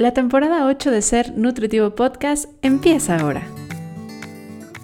La temporada 8 de Ser Nutritivo Podcast empieza ahora.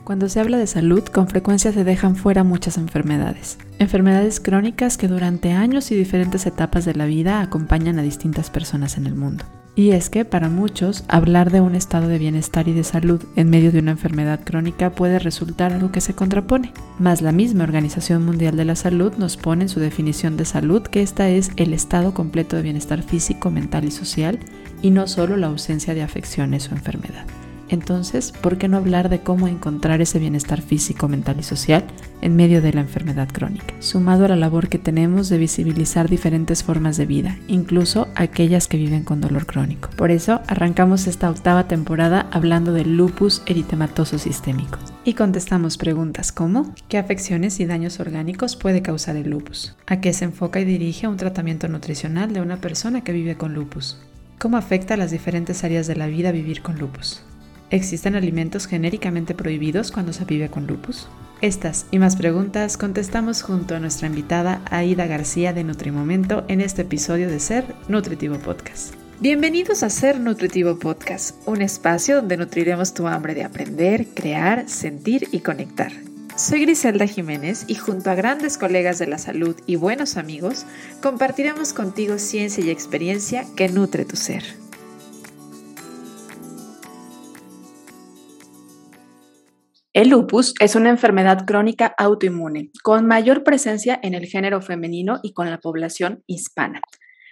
Cuando se habla de salud, con frecuencia se dejan fuera muchas enfermedades. Enfermedades crónicas que durante años y diferentes etapas de la vida acompañan a distintas personas en el mundo. Y es que para muchos hablar de un estado de bienestar y de salud en medio de una enfermedad crónica puede resultar algo que se contrapone. Mas la misma Organización Mundial de la Salud nos pone en su definición de salud que esta es el estado completo de bienestar físico, mental y social y no solo la ausencia de afecciones o enfermedad. Entonces, ¿por qué no hablar de cómo encontrar ese bienestar físico, mental y social en medio de la enfermedad crónica? Sumado a la labor que tenemos de visibilizar diferentes formas de vida, incluso aquellas que viven con dolor crónico. Por eso, arrancamos esta octava temporada hablando del lupus eritematoso sistémico. Y contestamos preguntas como ¿qué afecciones y daños orgánicos puede causar el lupus? ¿A qué se enfoca y dirige un tratamiento nutricional de una persona que vive con lupus? ¿Cómo afecta a las diferentes áreas de la vida vivir con lupus? ¿Existen alimentos genéricamente prohibidos cuando se vive con lupus? Estas y más preguntas contestamos junto a nuestra invitada Aida García de Nutrimomento en este episodio de Ser Nutritivo Podcast. Bienvenidos a Ser Nutritivo Podcast, un espacio donde nutriremos tu hambre de aprender, crear, sentir y conectar. Soy Griselda Jiménez y junto a grandes colegas de la salud y buenos amigos, compartiremos contigo ciencia y experiencia que nutre tu ser. El lupus es una enfermedad crónica autoinmune con mayor presencia en el género femenino y con la población hispana.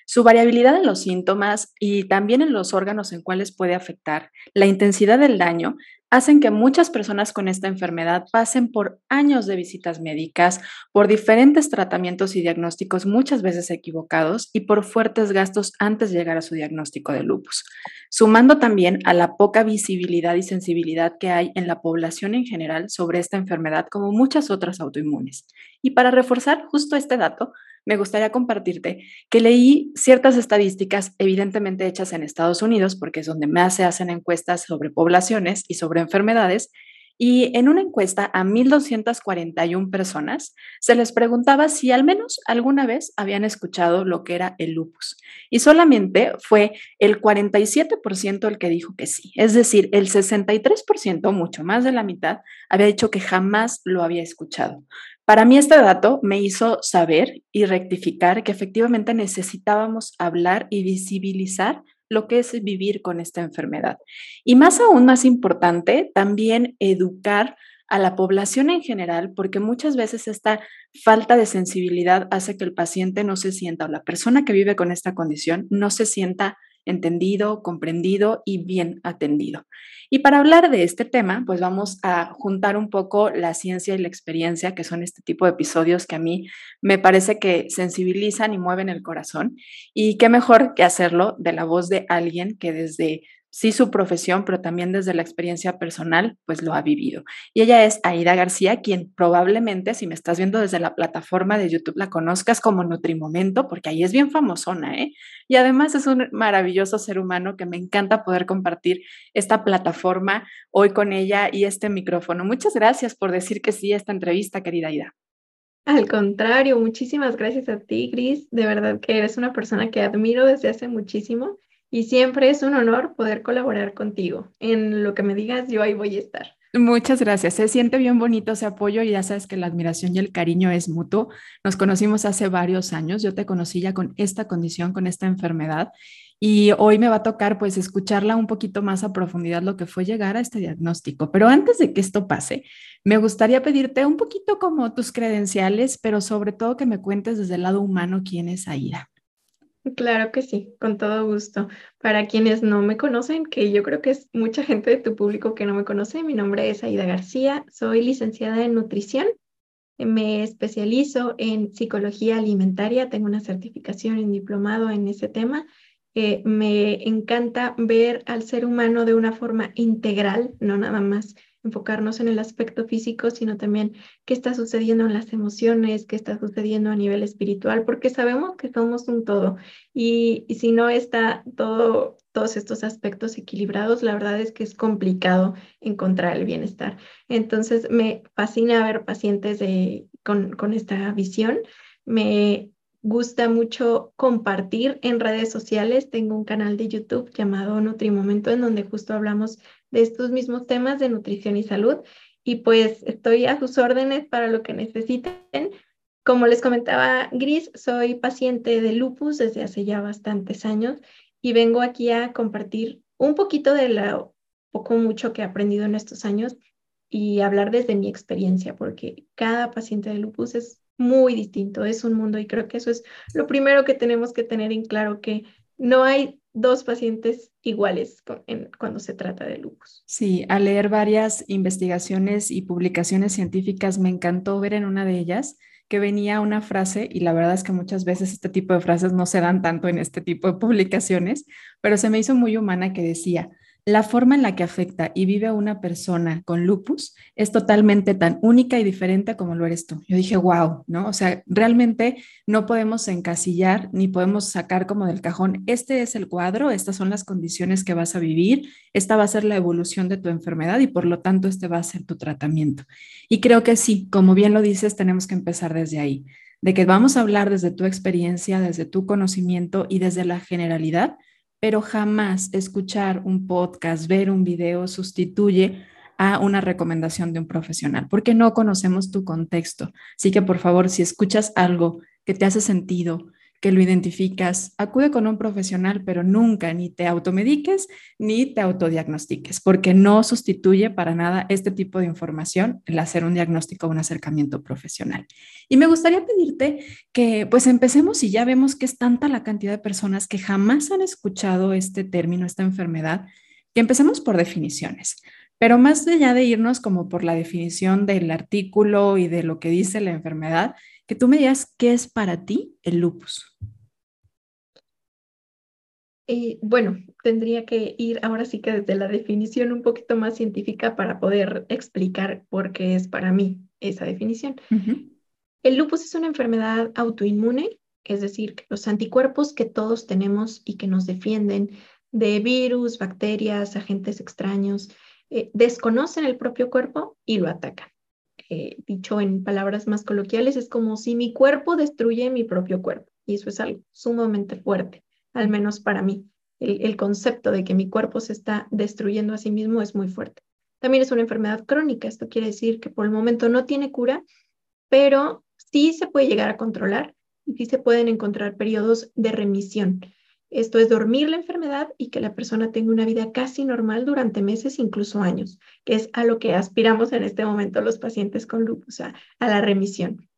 Su variabilidad en los síntomas y también en los órganos en cuales puede afectar, la intensidad del daño, hacen que muchas personas con esta enfermedad pasen por años de visitas médicas, por diferentes tratamientos y diagnósticos muchas veces equivocados y por fuertes gastos antes de llegar a su diagnóstico de lupus, sumando también a la poca visibilidad y sensibilidad que hay en la población en general sobre esta enfermedad como muchas otras autoinmunes. Y para reforzar justo este dato, me gustaría compartirte que leí ciertas estadísticas evidentemente hechas en Estados Unidos, porque es donde más se hacen encuestas sobre poblaciones y sobre enfermedades, y en una encuesta a 1.241 personas se les preguntaba si al menos alguna vez habían escuchado lo que era el lupus. Y solamente fue el 47% el que dijo que sí. Es decir, el 63%, mucho más de la mitad, había dicho que jamás lo había escuchado. Para mí este dato me hizo saber y rectificar que efectivamente necesitábamos hablar y visibilizar lo que es vivir con esta enfermedad. Y más aún, más importante, también educar a la población en general, porque muchas veces esta falta de sensibilidad hace que el paciente no se sienta o la persona que vive con esta condición no se sienta entendido, comprendido y bien atendido. Y para hablar de este tema, pues vamos a juntar un poco la ciencia y la experiencia, que son este tipo de episodios que a mí me parece que sensibilizan y mueven el corazón. Y qué mejor que hacerlo de la voz de alguien que desde sí su profesión, pero también desde la experiencia personal, pues lo ha vivido. Y ella es Aida García, quien probablemente, si me estás viendo desde la plataforma de YouTube, la conozcas como Nutrimomento, porque ahí es bien famosona, ¿eh? Y además es un maravilloso ser humano que me encanta poder compartir esta plataforma hoy con ella y este micrófono. Muchas gracias por decir que sí a esta entrevista, querida Aida. Al contrario, muchísimas gracias a ti, Gris. De verdad que eres una persona que admiro desde hace muchísimo y siempre es un honor poder colaborar contigo. En lo que me digas, yo ahí voy a estar. Muchas gracias. Se siente bien bonito ese apoyo y ya sabes que la admiración y el cariño es mutuo. Nos conocimos hace varios años. Yo te conocí ya con esta condición, con esta enfermedad y hoy me va a tocar pues escucharla un poquito más a profundidad lo que fue llegar a este diagnóstico. Pero antes de que esto pase, me gustaría pedirte un poquito como tus credenciales, pero sobre todo que me cuentes desde el lado humano quién es Aida. Claro que sí, con todo gusto. Para quienes no me conocen, que yo creo que es mucha gente de tu público que no me conoce, mi nombre es Aida García, soy licenciada en nutrición, me especializo en psicología alimentaria, tengo una certificación en diplomado en ese tema. Eh, me encanta ver al ser humano de una forma integral, no nada más enfocarnos en el aspecto físico, sino también qué está sucediendo en las emociones, qué está sucediendo a nivel espiritual, porque sabemos que somos un todo. Y, si no está todo, todos estos aspectos equilibrados, la verdad es que es complicado encontrar el bienestar. Entonces, me fascina ver pacientes de, con, con esta visión. Me gusta mucho compartir en redes sociales. Tengo un canal de YouTube llamado Nutrimomento en donde justo hablamos de estos mismos temas de nutrición y salud. Y pues estoy a sus órdenes para lo que necesiten. Como les comentaba Gris, soy paciente de lupus desde hace ya bastantes años y vengo aquí a compartir un poquito de lo poco mucho que he aprendido en estos años y hablar desde mi experiencia, porque cada paciente de lupus es muy distinto, es un mundo y creo que eso es lo primero que tenemos que tener en claro, que no hay dos pacientes iguales cuando se trata de lupus. Sí, al leer varias investigaciones y publicaciones científicas, me encantó ver en una de ellas que venía una frase, y la verdad es que muchas veces este tipo de frases no se dan tanto en este tipo de publicaciones, pero se me hizo muy humana que decía, la forma en la que afecta y vive a una persona con lupus es totalmente tan única y diferente como lo eres tú. Yo dije, wow, ¿no? O sea, realmente no podemos encasillar ni podemos sacar como del cajón, este es el cuadro, estas son las condiciones que vas a vivir, esta va a ser la evolución de tu enfermedad y por lo tanto este va a ser tu tratamiento. Y creo que sí, como bien lo dices, tenemos que empezar desde ahí, de que vamos a hablar desde tu experiencia, desde tu conocimiento y desde la generalidad pero jamás escuchar un podcast, ver un video sustituye a una recomendación de un profesional, porque no conocemos tu contexto. Así que por favor, si escuchas algo que te hace sentido, que lo identificas, acude con un profesional, pero nunca ni te automediques ni te autodiagnostiques, porque no sustituye para nada este tipo de información el hacer un diagnóstico o un acercamiento profesional. Y me gustaría pedirte que pues empecemos y ya vemos que es tanta la cantidad de personas que jamás han escuchado este término, esta enfermedad, que empecemos por definiciones. Pero más allá de irnos como por la definición del artículo y de lo que dice la enfermedad, que tú me digas qué es para ti el lupus. Eh, bueno, tendría que ir ahora sí que desde la definición un poquito más científica para poder explicar por qué es para mí esa definición. El lupus es una enfermedad autoinmune, es decir, que los anticuerpos que todos tenemos y que nos defienden de virus, bacterias, agentes extraños, eh, desconocen el propio cuerpo y lo atacan. Eh, dicho en palabras más coloquiales, es como si mi cuerpo destruye mi propio cuerpo. Y eso es algo sumamente fuerte, al menos para mí. El, concepto de que mi cuerpo se está destruyendo a sí mismo es muy fuerte. También es una enfermedad crónica. Esto quiere decir que por el momento no tiene cura, pero sí se puede llegar a controlar y sí se pueden encontrar periodos de remisión. Esto es dormir la enfermedad y que la persona tenga una vida casi normal durante meses, incluso años, que es a lo que aspiramos en este momento los pacientes con lupus, a, la remisión.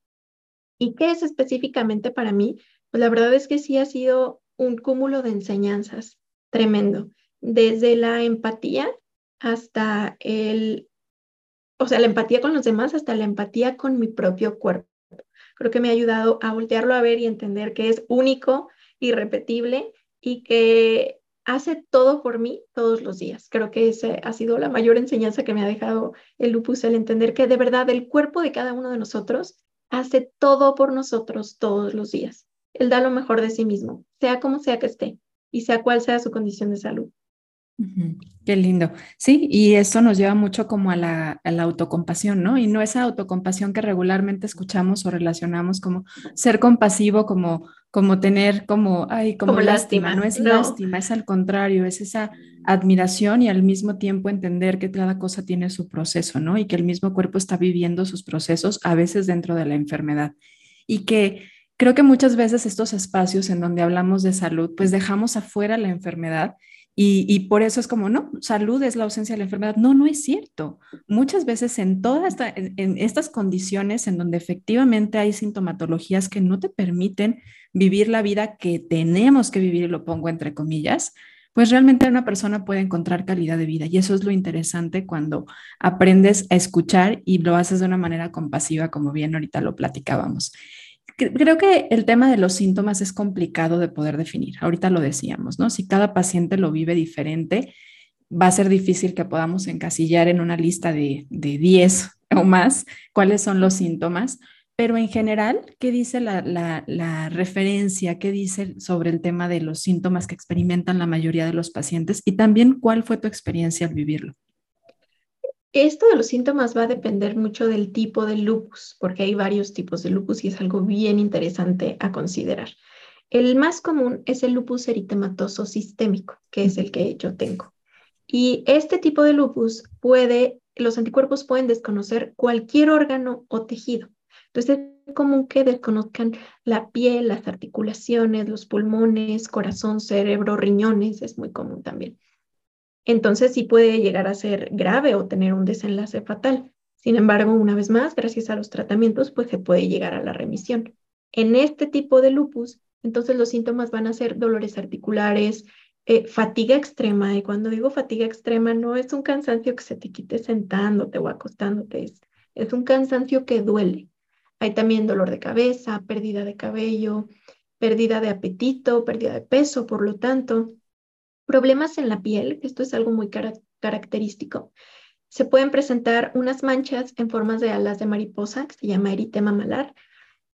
¿Y qué es específicamente para mí? Pues la verdad es que sí ha sido un cúmulo de enseñanzas tremendo, desde la empatía hasta el, o sea, la empatía con los demás hasta la empatía con mi propio cuerpo. Creo que me ha ayudado a voltearlo a ver y entender que es único, irrepetible y que hace todo por mí todos los días. Creo que esa ha sido la mayor enseñanza que me ha dejado el lupus, el entender que de verdad el cuerpo de cada uno de nosotros hace todo por nosotros todos los días. Él da lo mejor de sí mismo, sea como sea que esté y sea cual sea su condición de salud. Qué lindo. Sí, y eso nos lleva mucho como a la, a la, autocompasión, ¿no? Y no esa autocompasión que regularmente escuchamos o relacionamos como ser compasivo, como como tener como, ay, como, lástima. no es lástima, es al contrario, es esa admiración y al mismo tiempo entender que cada cosa tiene su proceso, ¿no? Y que el mismo cuerpo está viviendo sus procesos a veces dentro de la enfermedad. Y que creo que muchas veces estos espacios en donde hablamos de salud, pues dejamos afuera la enfermedad y, por eso es como, no, salud es la ausencia de la enfermedad. No, no es cierto. Muchas veces en todas estas condiciones en donde efectivamente hay sintomatologías que no te permiten vivir la vida que tenemos que vivir, y lo pongo entre comillas, pues realmente una persona puede encontrar calidad de vida. Y eso es lo interesante cuando aprendes a escuchar y lo haces de una manera compasiva, como bien ahorita lo platicábamos. Creo que el tema de los síntomas es complicado de poder definir. Ahorita lo decíamos, ¿no? Si cada paciente lo vive diferente, va a ser difícil que podamos encasillar en una lista de, de 10 o más cuáles son los síntomas, pero en general, ¿qué dice la, la, la, referencia? ¿Qué dice sobre el tema de los síntomas que experimentan la mayoría de los pacientes? Y también, ¿cuál fue tu experiencia al vivirlo? Esto de los síntomas va a depender mucho del tipo de lupus, porque hay varios tipos de lupus y es algo bien interesante a considerar. El más común es el lupus eritematoso sistémico, que es el que yo tengo. Y este tipo de lupus puede, los anticuerpos pueden desconocer cualquier órgano o tejido. Entonces es común que desconozcan la piel, las articulaciones, los pulmones, corazón, cerebro, riñones, es muy común también. Entonces sí puede llegar a ser grave o tener un desenlace fatal. Sin embargo, una vez más, gracias a los tratamientos, pues se puede llegar a la remisión. En este tipo de lupus, entonces los síntomas van a ser dolores articulares, eh, fatiga extrema. Y cuando digo fatiga extrema, no es un cansancio que se te quite sentándote o acostándote, es, es un cansancio que duele. Hay también dolor de cabeza, pérdida de cabello, pérdida de apetito, pérdida de peso, por lo tanto, problemas en la piel, esto es algo muy característico. Se pueden presentar unas manchas en formas de alas de mariposa, que se llama eritema malar,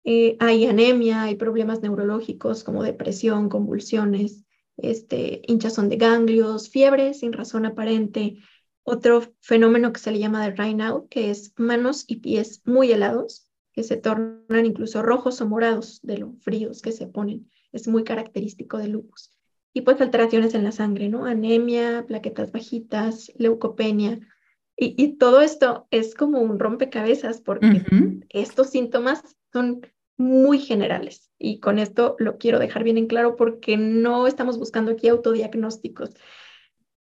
eh, hay anemia, hay problemas neurológicos como depresión, convulsiones, este, hinchazón de ganglios, fiebre sin razón aparente. Otro fenómeno que se le llama de rain out, que es manos y pies muy helados, que se tornan incluso rojos o morados de lo fríos que se ponen. Es muy característico del lupus. Y pues alteraciones en la sangre, ¿no? Anemia, plaquetas bajitas, leucopenia. Y, todo esto es como un rompecabezas porque estos síntomas son muy generales. Y con esto lo quiero dejar bien en claro porque no estamos buscando aquí autodiagnósticos.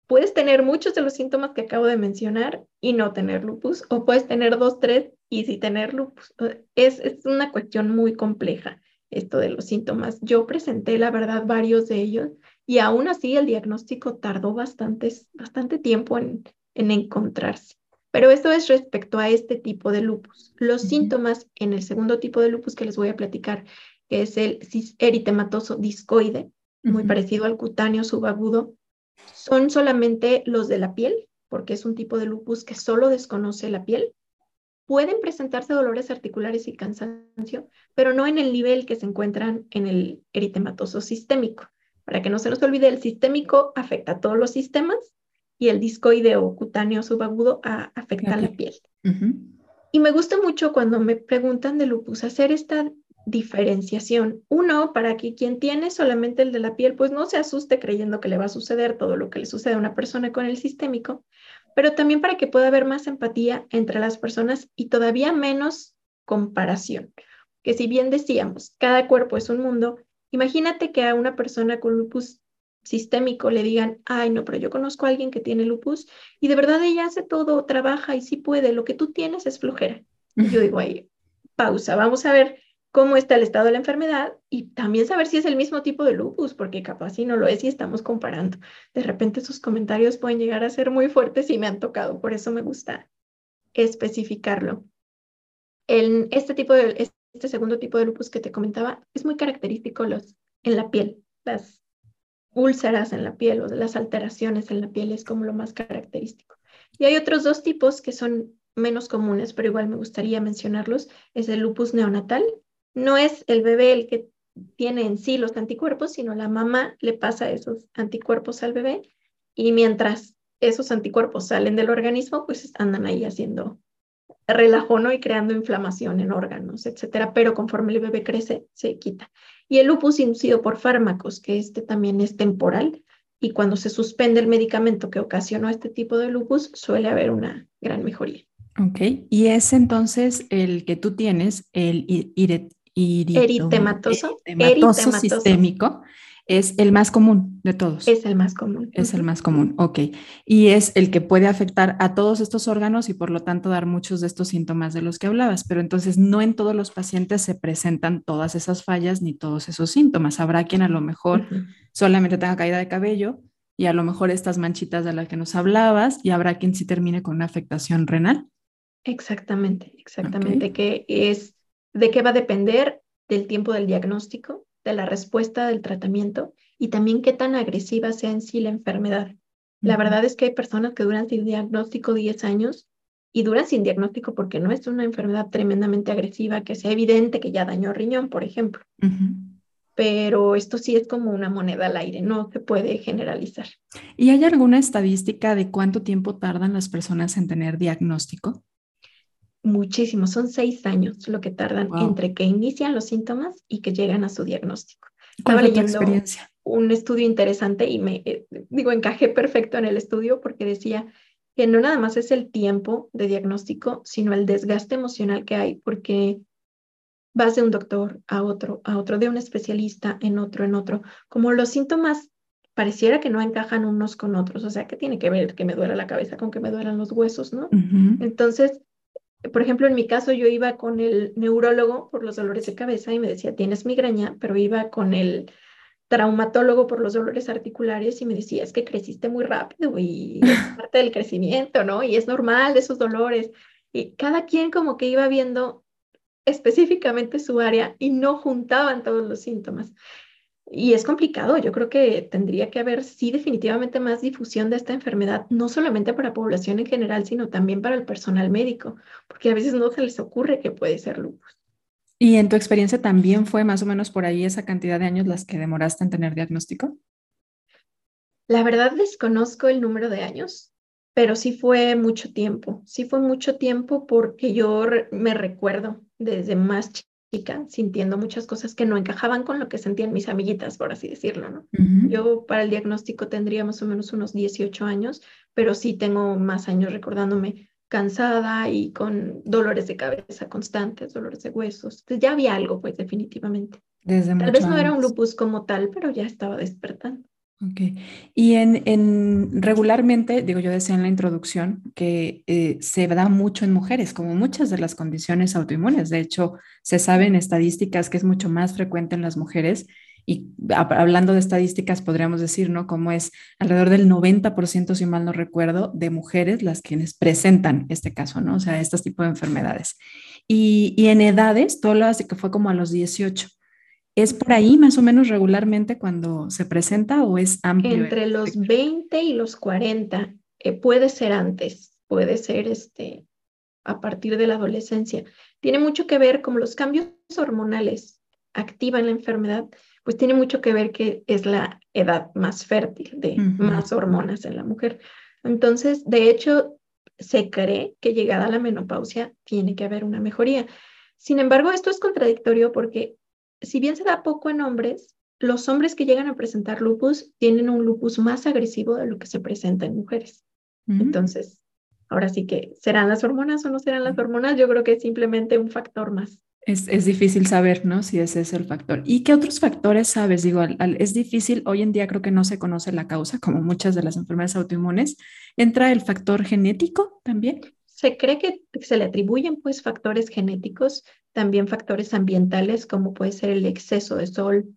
Puedes tener muchos de los síntomas que acabo de mencionar y no tener lupus, o puedes tener dos, tres y sí tener lupus. Es, es una cuestión muy compleja esto de los síntomas. Yo presenté, la verdad, varios de ellos y aún así el diagnóstico tardó bastante, bastante tiempo en, en encontrarse. Pero esto es respecto a este tipo de lupus. Los síntomas en el segundo tipo de lupus que les voy a platicar, que es el eritematoso discoide, muy parecido al cutáneo subagudo, son solamente los de la piel, porque es un tipo de lupus que solo desconoce la piel. Pueden presentarse dolores articulares y cansancio, pero no en el nivel que se encuentran en el eritematoso sistémico. Para que no se nos olvide, el sistémico afecta a todos los sistemas y el discoide o cutáneo subagudo a, afecta la piel. Y me gusta mucho cuando me preguntan de lupus hacer esta diferenciación. Uno, para que quien tiene solamente el de la piel, pues no se asuste creyendo que le va a suceder todo lo que le sucede a una persona con el sistémico, pero también para que pueda haber más empatía entre las personas y todavía menos comparación. Que si bien decíamos, cada cuerpo es un mundo, imagínate que a una persona con lupus sistémico le digan, ay, no, pero yo conozco a alguien que tiene lupus y de verdad ella hace todo, trabaja y sí puede, lo que tú tienes es flojera. Yo digo ahí, pausa, vamos a ver cómo está el estado de la enfermedad y también saber si es el mismo tipo de lupus, porque capaz si no lo es y estamos comparando. De repente sus comentarios pueden llegar a ser muy fuertes y me han tocado, por eso me gusta especificarlo. En este tipo de, este segundo tipo de lupus que te comentaba, es muy característico los, en la piel, las úlceras en la piel o las alteraciones en la piel es como lo más característico. Y hay otros dos tipos que son menos comunes, pero igual me gustaría mencionarlos, es el lupus neonatal. No es el bebé el que tiene en sí los anticuerpos, sino la mamá le pasa esos anticuerpos al bebé y mientras esos anticuerpos salen del organismo, pues andan ahí haciendo relajo, ¿no? Y creando inflamación en órganos, etcétera, pero conforme el bebé crece, se quita. Y el lupus inducido por fármacos, que este también es temporal, y cuando se suspende el medicamento que ocasionó este tipo de lupus, suele haber una gran mejoría. Ok, y es entonces el que tú tienes, el eritematoso, eritematoso sistémico, es el más común de todos. Es el más común. Es el más común, ok. Y es el que puede afectar a todos estos órganos y por lo tanto dar muchos de estos síntomas de los que hablabas. Pero entonces no en todos los pacientes se presentan todas esas fallas ni todos esos síntomas. Habrá quien a lo mejor solamente tenga caída de cabello y a lo mejor estas manchitas de las que nos hablabas y habrá quien sí termine con una afectación renal. Exactamente, exactamente. Que es de qué va a depender del tiempo del diagnóstico de la respuesta del tratamiento y también qué tan agresiva sea en sí la enfermedad. La verdad es que hay personas que duran sin diagnóstico 10 años y duran sin diagnóstico porque no es una enfermedad tremendamente agresiva, que sea evidente que ya dañó riñón, por ejemplo. pero esto sí es como una moneda al aire, no se puede generalizar. ¿Y hay alguna estadística de cuánto tiempo tardan las personas en tener diagnóstico? Muchísimo, son seis años lo que tardan entre que inician los síntomas y que llegan a su diagnóstico. Estaba leyendo experiencia? un estudio interesante y me, eh, digo, encajé perfecto en el estudio porque decía que no nada más es el tiempo de diagnóstico, sino el desgaste emocional que hay, porque vas de un doctor a otro, a otro, de un especialista en otro, en otro, como los síntomas pareciera que no encajan unos con otros, o sea, que tiene que ver que me duela la cabeza con que me duelan los huesos, ¿no? Entonces, por ejemplo, en mi caso yo iba con el neurólogo por los dolores de cabeza y me decía, tienes migraña, pero iba con el traumatólogo por los dolores articulares y me decía, es que creciste muy rápido y es parte del crecimiento, ¿no? Y es normal esos dolores. Y cada quien como que iba viendo específicamente su área y no juntaban todos los síntomas. Y es complicado, yo creo que tendría que haber, sí, definitivamente más difusión de esta enfermedad, no solamente para la población en general, sino también para el personal médico, porque a veces no se les ocurre que puede ser lupus. ¿Y en tu experiencia también fue más o menos por ahí esa cantidad de años las que demoraste en tener diagnóstico? La verdad desconozco el número de años, pero sí fue mucho tiempo, sí fue mucho tiempo porque yo me recuerdo desde más chica sintiendo muchas cosas que no encajaban con lo que sentían mis amiguitas, por así decirlo, ¿no? Yo para el diagnóstico tendría más o menos unos 18 años, pero sí tengo más años recordándome cansada y con dolores de cabeza constantes, dolores de huesos. Entonces ya había algo, pues definitivamente. Desde tal vez no era un lupus como tal, pero ya estaba despertando. Ok. Y en, en, regularmente, digo, yo decía en la introducción que eh, se da mucho en mujeres, como muchas de las condiciones autoinmunes. De hecho, se sabe en estadísticas que es mucho más frecuente en las mujeres. Y hablando de estadísticas, podríamos decir, ¿no? Como es alrededor del 90%, si mal no recuerdo, de mujeres las quienes presentan este caso, ¿no? O sea, este tipo de enfermedades. Y, y en edades, todo lo hace que fue como a los 18. ¿Es por ahí más o menos regularmente cuando se presenta o es amplio? Entre los 20 y los 40, eh, puede ser antes, puede ser este, a partir de la adolescencia. Tiene mucho que ver como los cambios hormonales activan la enfermedad, pues tiene mucho que ver que es la edad más fértil de más hormonas en la mujer. Entonces, de hecho, se cree que llegada a la menopausia tiene que haber una mejoría. Sin embargo, esto es contradictorio porque si bien se da poco en hombres, los hombres que llegan a presentar lupus tienen un lupus más agresivo de lo que se presenta en mujeres. Entonces, ahora sí que, ¿serán las hormonas o no serán las hormonas? Yo creo que es simplemente un factor más. Es, es, difícil saber, ¿no? Si ese es el factor. ¿Y qué otros factores sabes? Digo, es difícil, hoy en día creo que no se conoce la causa, como muchas de las enfermedades autoinmunes. ¿Entra el factor genético también? Se cree que se le atribuyen pues factores genéticos, también factores ambientales como puede ser el exceso de sol,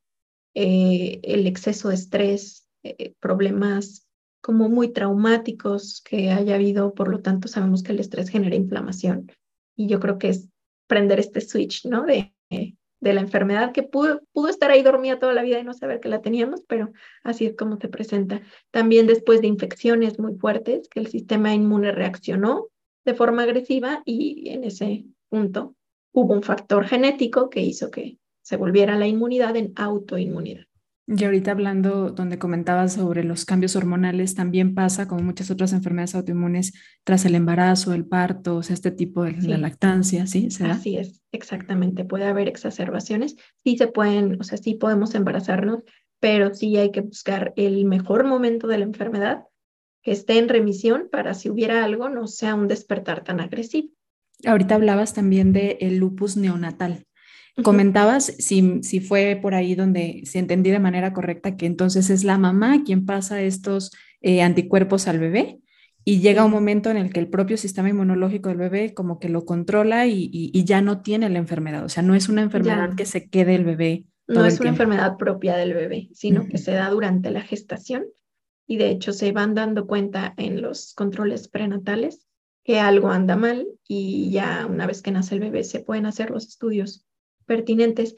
eh, el exceso de estrés, eh, problemas como muy traumáticos que haya habido, por lo tanto sabemos que el estrés genera inflamación y yo creo que es prender este switch, ¿no? De, de la enfermedad que pudo, pudo estar ahí dormida toda la vida y no saber que la teníamos, pero así es como se presenta. También después de infecciones muy fuertes, que el sistema inmune reaccionó de forma agresiva y en ese punto hubo un factor genético que hizo que se volviera la inmunidad en autoinmunidad. Y ahorita hablando, donde comentabas sobre los cambios hormonales, también pasa, como muchas otras enfermedades autoinmunes, tras el embarazo, el parto, o sea, este tipo de la lactancia, ¿sí? Así es, exactamente. Puede haber exacerbaciones. Sí se pueden, o sea, sí podemos embarazarnos, pero sí hay que buscar el mejor momento de la enfermedad que esté en remisión para si hubiera algo no sea un despertar tan agresivo. Ahorita hablabas también del el lupus neonatal. Comentabas si, si fue por ahí donde se entendí de manera correcta que entonces es la mamá quien pasa estos eh, anticuerpos al bebé y llega un momento en el que el propio sistema inmunológico del bebé como que lo controla y, ya no tiene la enfermedad. O sea, no es una enfermedad que se quede el bebé. no es una enfermedad propia del bebé, sino que se da durante la gestación y de hecho se van dando cuenta en los controles prenatales que algo anda mal y ya una vez que nace el bebé se pueden hacer los estudios pertinentes.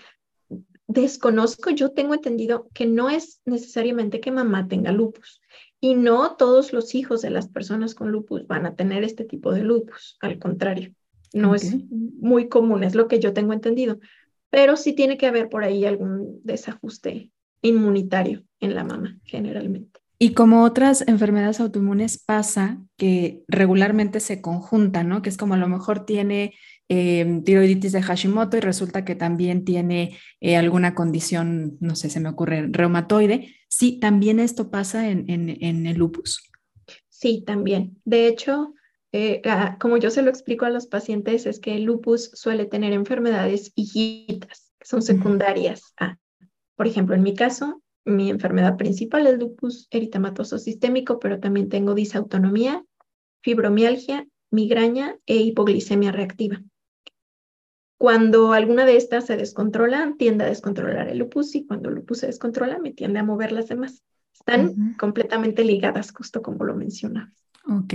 Desconozco, yo tengo entendido que no es necesariamente que mamá tenga lupus y no todos los hijos de las personas con lupus van a tener este tipo de lupus, al contrario, no es muy común, es lo que yo tengo entendido, pero sí tiene que haber por ahí algún desajuste inmunitario en la mama, generalmente. Y como otras enfermedades autoinmunes pasa que regularmente se conjuntan, ¿no? Que es como a lo mejor tiene eh, tiroiditis de Hashimoto y resulta que también tiene eh, alguna condición, no sé, se me ocurre, reumatoide. Sí, también esto pasa en, en, el lupus. Sí, también. De hecho, eh, ah, como yo se lo explico a los pacientes, es que el lupus suele tener enfermedades hijitas, que son secundarias a, por ejemplo, en mi caso, mi enfermedad principal es lupus eritematoso sistémico, pero también tengo disautonomía, fibromialgia, migraña e hipoglicemia reactiva. Cuando alguna de estas se descontrola, tiende a descontrolar el lupus y cuando el lupus se descontrola, me tiende a mover las demás. Están completamente ligadas, justo como lo mencionabas. Ok.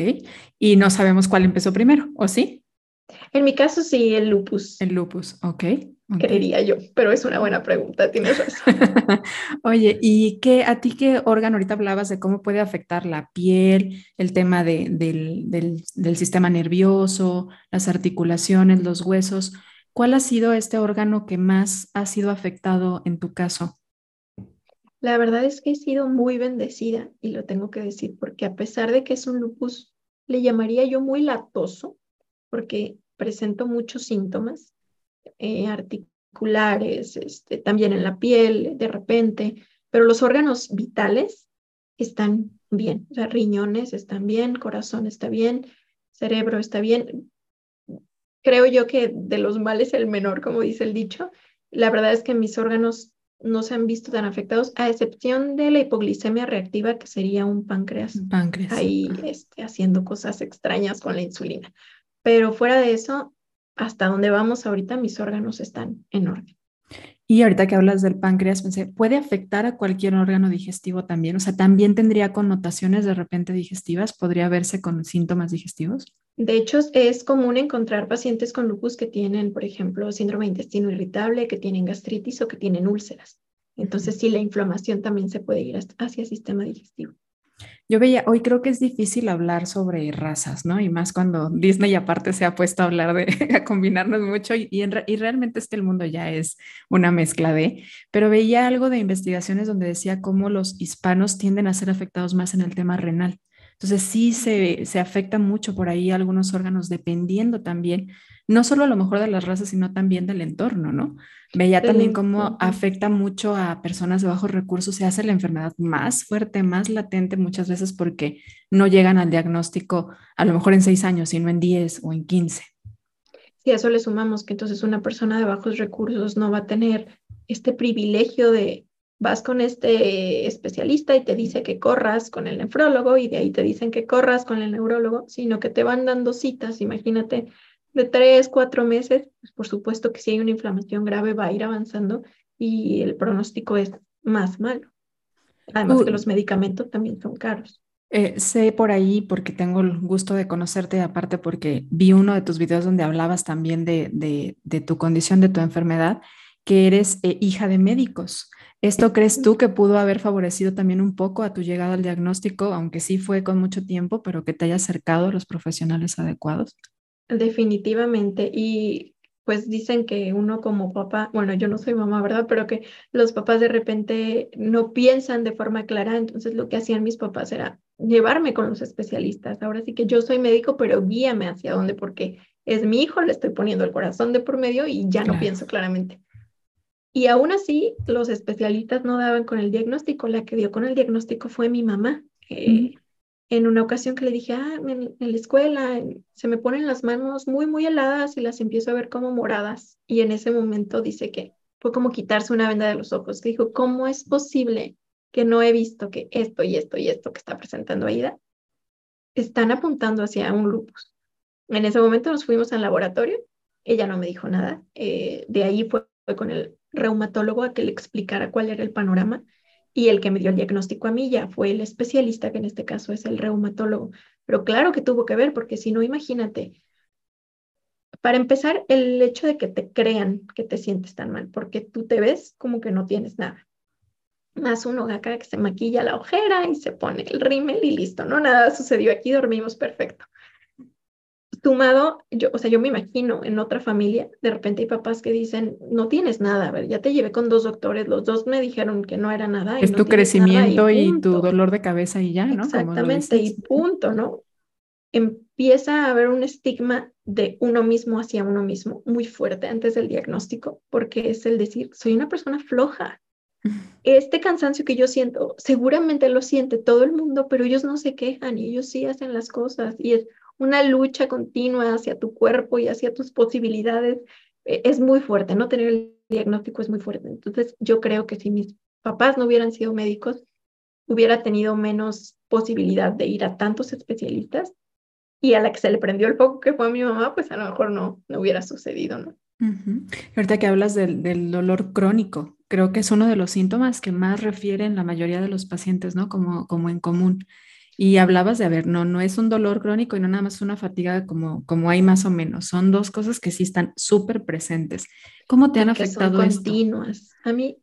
Y no sabemos cuál empezó primero, ¿o sí? En mi caso, sí, el lupus. El lupus, ok. Creería yo, pero es una buena pregunta, tienes razón. Oye, ¿y qué, a ti qué órgano, ahorita hablabas de cómo puede afectar la piel, el tema de, del, del, del, sistema nervioso, las articulaciones, los huesos? ¿Cuál ha sido este órgano que más ha sido afectado en tu caso? La verdad es que he sido muy bendecida y lo tengo que decir porque a pesar de que es un lupus, le llamaría yo muy latoso porque presento muchos síntomas eh, articulares, este, también en la piel de repente, pero los órganos vitales están bien, o sea, riñones están bien, corazón está bien, cerebro está bien. Creo yo que de los males el menor, como dice el dicho. La verdad es que mis órganos no se han visto tan afectados, a excepción de la hipoglicemia reactiva, que sería un páncreas, páncreas. ahí este, haciendo cosas extrañas con la insulina. Pero fuera de eso, hasta donde vamos ahorita, mis órganos están en orden. Y ahorita que hablas del páncreas, pensé, ¿puede afectar a cualquier órgano digestivo también? O sea, ¿también tendría connotaciones de repente digestivas? ¿Podría verse con síntomas digestivos? De hecho, es común encontrar pacientes con lupus que tienen, por ejemplo, síndrome de intestino irritable, que tienen gastritis o que tienen úlceras. Entonces, sí, la inflamación también se puede ir hacia el sistema digestivo. Yo veía, hoy creo que es difícil hablar sobre razas, ¿no? Y más cuando Disney aparte se ha puesto a hablar de, a combinarnos mucho y, y, realmente es que el mundo ya es una mezcla de, pero veía algo de investigaciones donde decía cómo los hispanos tienden a ser afectados más en el tema renal. Entonces sí se, se afecta mucho por ahí algunos órganos dependiendo también, no solo a lo mejor de las razas, sino también del entorno, ¿no? Veía también cómo afecta mucho a personas de bajos recursos, se hace la enfermedad más fuerte, más latente muchas veces porque no llegan al diagnóstico a lo mejor en seis años, sino en diez o en quince. Si a eso le sumamos que entonces una persona de bajos recursos no va a tener este privilegio de vas con este especialista y te dice que corras con el nefrólogo y de ahí te dicen que corras con el neurólogo, sino que te van dando citas, imagínate, de tres, cuatro meses, pues por supuesto que si hay una inflamación grave va a ir avanzando y el pronóstico es más malo. Además que los medicamentos también son caros. Eh, sé por ahí, porque tengo el gusto de conocerte, aparte porque vi uno de tus videos donde hablabas también de, de, de tu condición, de tu enfermedad, que eres eh, hija de médicos. ¿Esto crees tú que pudo haber favorecido también un poco a tu llegada al diagnóstico, aunque sí fue con mucho tiempo, pero que te haya acercado a los profesionales adecuados? Definitivamente. Y pues dicen que uno como papá, bueno, yo no soy mamá, ¿verdad? Pero que los papás de repente no piensan de forma clara. Entonces lo que hacían mis papás era llevarme con los especialistas. Ahora sí que yo soy médico, pero guíame hacia dónde, porque es mi hijo, le estoy poniendo el corazón de por medio y ya no pienso claramente. Y aún así, los especialistas no daban con el diagnóstico. La que dio con el diagnóstico fue mi mamá. En una ocasión que le dije, ah, en, la escuela se me ponen las manos muy, muy heladas y las empiezo a ver como moradas. Y en ese momento dice que fue como quitarse una venda de los ojos. Dijo, ¿cómo es posible que no he visto que esto y esto y esto que está presentando Aida están apuntando hacia un lupus? En ese momento nos fuimos al laboratorio. Ella no me dijo nada. Eh, de ahí fue con el reumatólogo a que le explicara cuál era el panorama y el que me dio el diagnóstico a mí ya fue el especialista, que en este caso es el reumatólogo. Pero claro que tuvo que ver, porque si no, imagínate, para empezar, el hecho de que te crean que te sientes tan mal, porque tú te ves como que no tienes nada. Más uno acá que se maquilla la ojera y se pone el rímel y listo, ¿no? Nada sucedió aquí, dormimos perfecto sumado, yo, o sea, yo me imagino en otra familia, de repente hay papás que dicen, no tienes nada, a ver, ya te llevé con dos doctores, los dos me dijeron que no era nada. Es tu crecimiento y, tu dolor de cabeza y ya, ¿no? Exactamente, y punto, ¿no? Empieza a haber un estigma de uno mismo hacia uno mismo muy fuerte antes del diagnóstico, porque es el decir, soy una persona floja. Este cansancio que yo siento, seguramente lo siente todo el mundo, pero ellos no se quejan y ellos sí hacen las cosas y es una lucha continua hacia tu cuerpo y hacia tus posibilidades. E, es muy fuerte, no tener el diagnóstico es muy fuerte. Entonces, yo creo que si mis papás no hubieran sido médicos, hubiera tenido menos posibilidad de ir a tantos especialistas y a la que se le prendió el foco que fue a mi mamá, pues a lo mejor no, no hubiera sucedido, ¿no? Ahorita que hablas del, del, dolor crónico, creo que es uno de los síntomas que más refieren la mayoría de los pacientes, ¿no? Como, como en común. Y hablabas de, a ver, no, no es un dolor crónico y no nada más una fatiga como, como hay más o menos. Son dos cosas que sí están súper presentes. ¿Cómo te han afectado son continuas. A mí,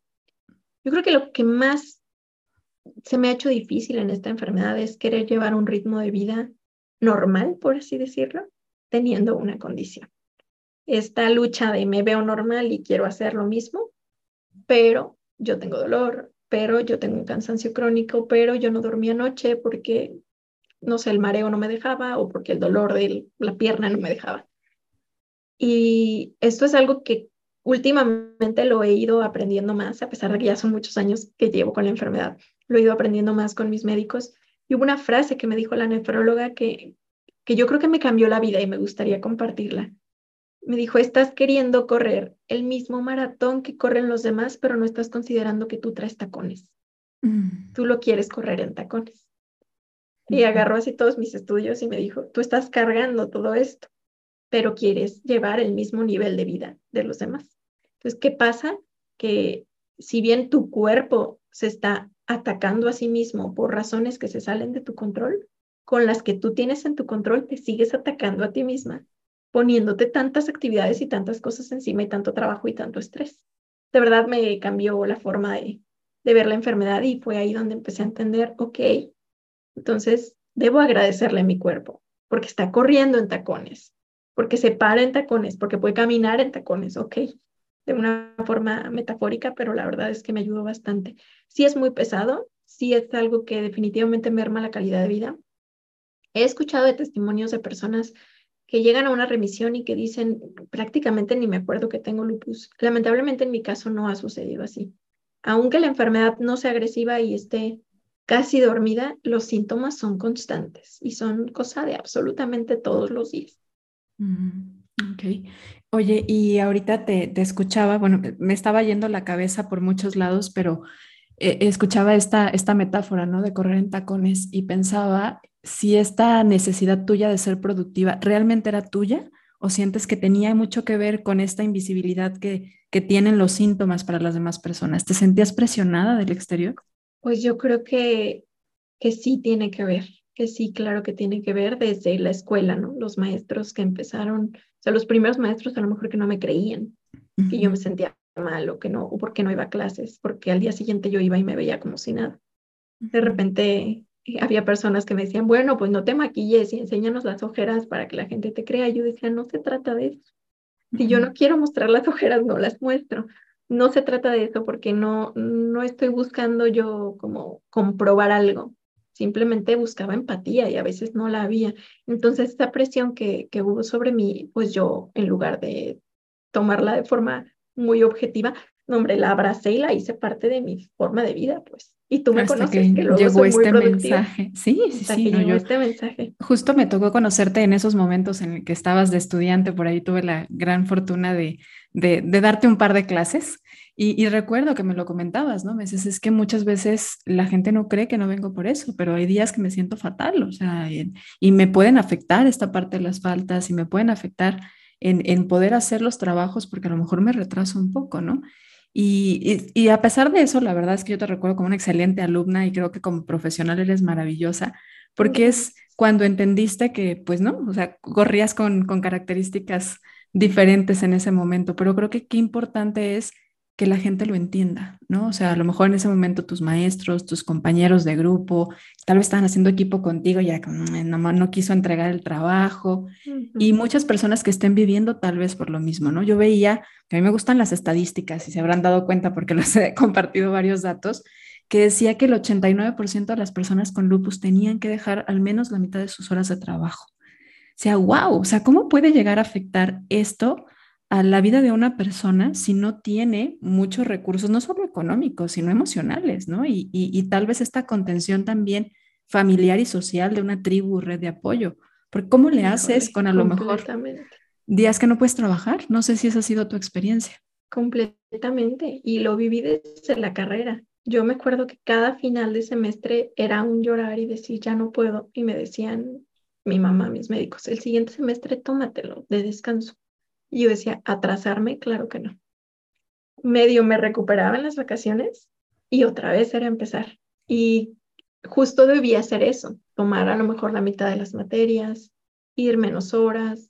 yo creo que lo que más se me ha hecho difícil en esta enfermedad es querer llevar un ritmo de vida normal, por así decirlo, teniendo una condición. Esta lucha de me veo normal y quiero hacer lo mismo, pero yo tengo dolor, pero yo tengo un cansancio crónico, pero yo no dormí anoche porque, no sé, el mareo no me dejaba o porque el dolor de la pierna no me dejaba. Y esto es algo que últimamente lo he ido aprendiendo más, a pesar de que ya son muchos años que llevo con la enfermedad, lo he ido aprendiendo más con mis médicos y hubo una frase que me dijo la nefróloga que, que yo creo que me cambió la vida y me gustaría compartirla. Me dijo, estás queriendo correr el mismo maratón que corren los demás, pero no estás considerando que tú traes tacones. Mm. Tú lo quieres correr en tacones. Y agarró así todos mis estudios y me dijo, tú estás cargando todo esto, pero quieres llevar el mismo nivel de vida de los demás. Entonces, ¿qué pasa? Que si bien tu cuerpo se está atacando a sí mismo por razones que se salen de tu control, con las que tú tienes en tu control, te sigues atacando a ti misma, poniéndote tantas actividades y tantas cosas encima y tanto trabajo y tanto estrés. De verdad me cambió la forma de, ver la enfermedad y fue ahí donde empecé a entender, ok, entonces debo agradecerle a mi cuerpo porque está corriendo en tacones, porque se para en tacones, porque puede caminar en tacones, ok, de una forma metafórica, pero la verdad es que me ayudó bastante. Sí es muy pesado, sí es algo que definitivamente merma la calidad de vida. He escuchado de testimonios de personas que llegan a una remisión y que dicen, prácticamente ni me acuerdo que tengo lupus. Lamentablemente en mi caso no ha sucedido así. Aunque la enfermedad no sea agresiva y esté casi dormida, los síntomas son constantes y son cosa de absolutamente todos los días. Mm, ok. Oye, y ahorita te, te, escuchaba, bueno, me estaba yendo la cabeza por muchos lados, pero eh, escuchaba esta, esta metáfora, ¿no? De correr en tacones y pensaba si esta necesidad tuya de ser productiva realmente era tuya o sientes que tenía mucho que ver con esta invisibilidad que, que tienen los síntomas para las demás personas. ¿Te sentías presionada del exterior? Pues yo creo que, que sí tiene que ver, que sí, claro que tiene que ver desde la escuela, ¿no? Los maestros que empezaron o sea, los primeros maestros a lo mejor que no me creían, que yo me sentía mal o que no, o porque no iba a clases, porque al día siguiente yo iba y me veía como si nada. De repente eh, había personas que me decían, bueno, pues no te maquilles y enséñanos las ojeras para que la gente te crea. Yo decía, no se trata de eso. Si yo no quiero mostrar las ojeras, no las muestro. No se trata de eso porque no, no estoy buscando yo como comprobar algo simplemente buscaba empatía y a veces no la había. Entonces, esta presión que, que hubo sobre mí, pues yo, en lugar de tomarla de forma muy objetiva, no, hombre, la abracé y la hice parte de mi forma de vida, pues. Y tú me conoces, que, luego llegó este mensaje. Sí, sí, sí. llegó este mensaje. Justo me tocó conocerte en esos momentos en el que estabas de estudiante, por ahí tuve la gran fortuna de, de, de darte un par de clases y, recuerdo que me lo comentabas, ¿no? Me dices, es que muchas veces la gente no cree que no vengo por eso, pero hay días que me siento fatal, o sea, y, me pueden afectar esta parte de las faltas y me pueden afectar en, en, poder hacer los trabajos porque a lo mejor me retraso un poco, ¿no? Y, y, a pesar de eso, la verdad es que yo te recuerdo como una excelente alumna y creo que como profesional eres maravillosa, porque es cuando entendiste que, pues no, o sea, corrías con, con características diferentes en ese momento, pero creo que qué importante es que la gente lo entienda, ¿no? O sea, a lo mejor en ese momento tus maestros, tus compañeros de grupo, tal vez estaban haciendo equipo contigo, ya no, no quiso entregar el trabajo, y muchas personas que estén viviendo tal vez por lo mismo, ¿no? Yo veía, que a mí me gustan las estadísticas, y se habrán dado cuenta porque les he compartido varios datos, que decía que el 89% de las personas con lupus tenían que dejar al menos la mitad de sus horas de trabajo. O sea, wow, o sea, ¿cómo puede llegar a afectar esto a la vida de una persona si no tiene muchos recursos, no solo económicos, sino emocionales, ¿no? Y, tal vez esta contención también familiar y social de una tribu, red de apoyo. Porque ¿cómo le haces con a lo mejor días que no puedes trabajar? No sé si esa ha sido tu experiencia. Completamente. Y lo viví desde la carrera. Yo me acuerdo que cada final de semestre era un llorar y decir, ya no puedo. Y me decían mi mamá, mis médicos, el siguiente semestre tómatelo de descanso. Y yo decía, ¿atrasarme? Claro que no. Medio me recuperaba en las vacaciones y otra vez era empezar. Y justo debía hacer eso, tomar a lo mejor la mitad de las materias, ir menos horas.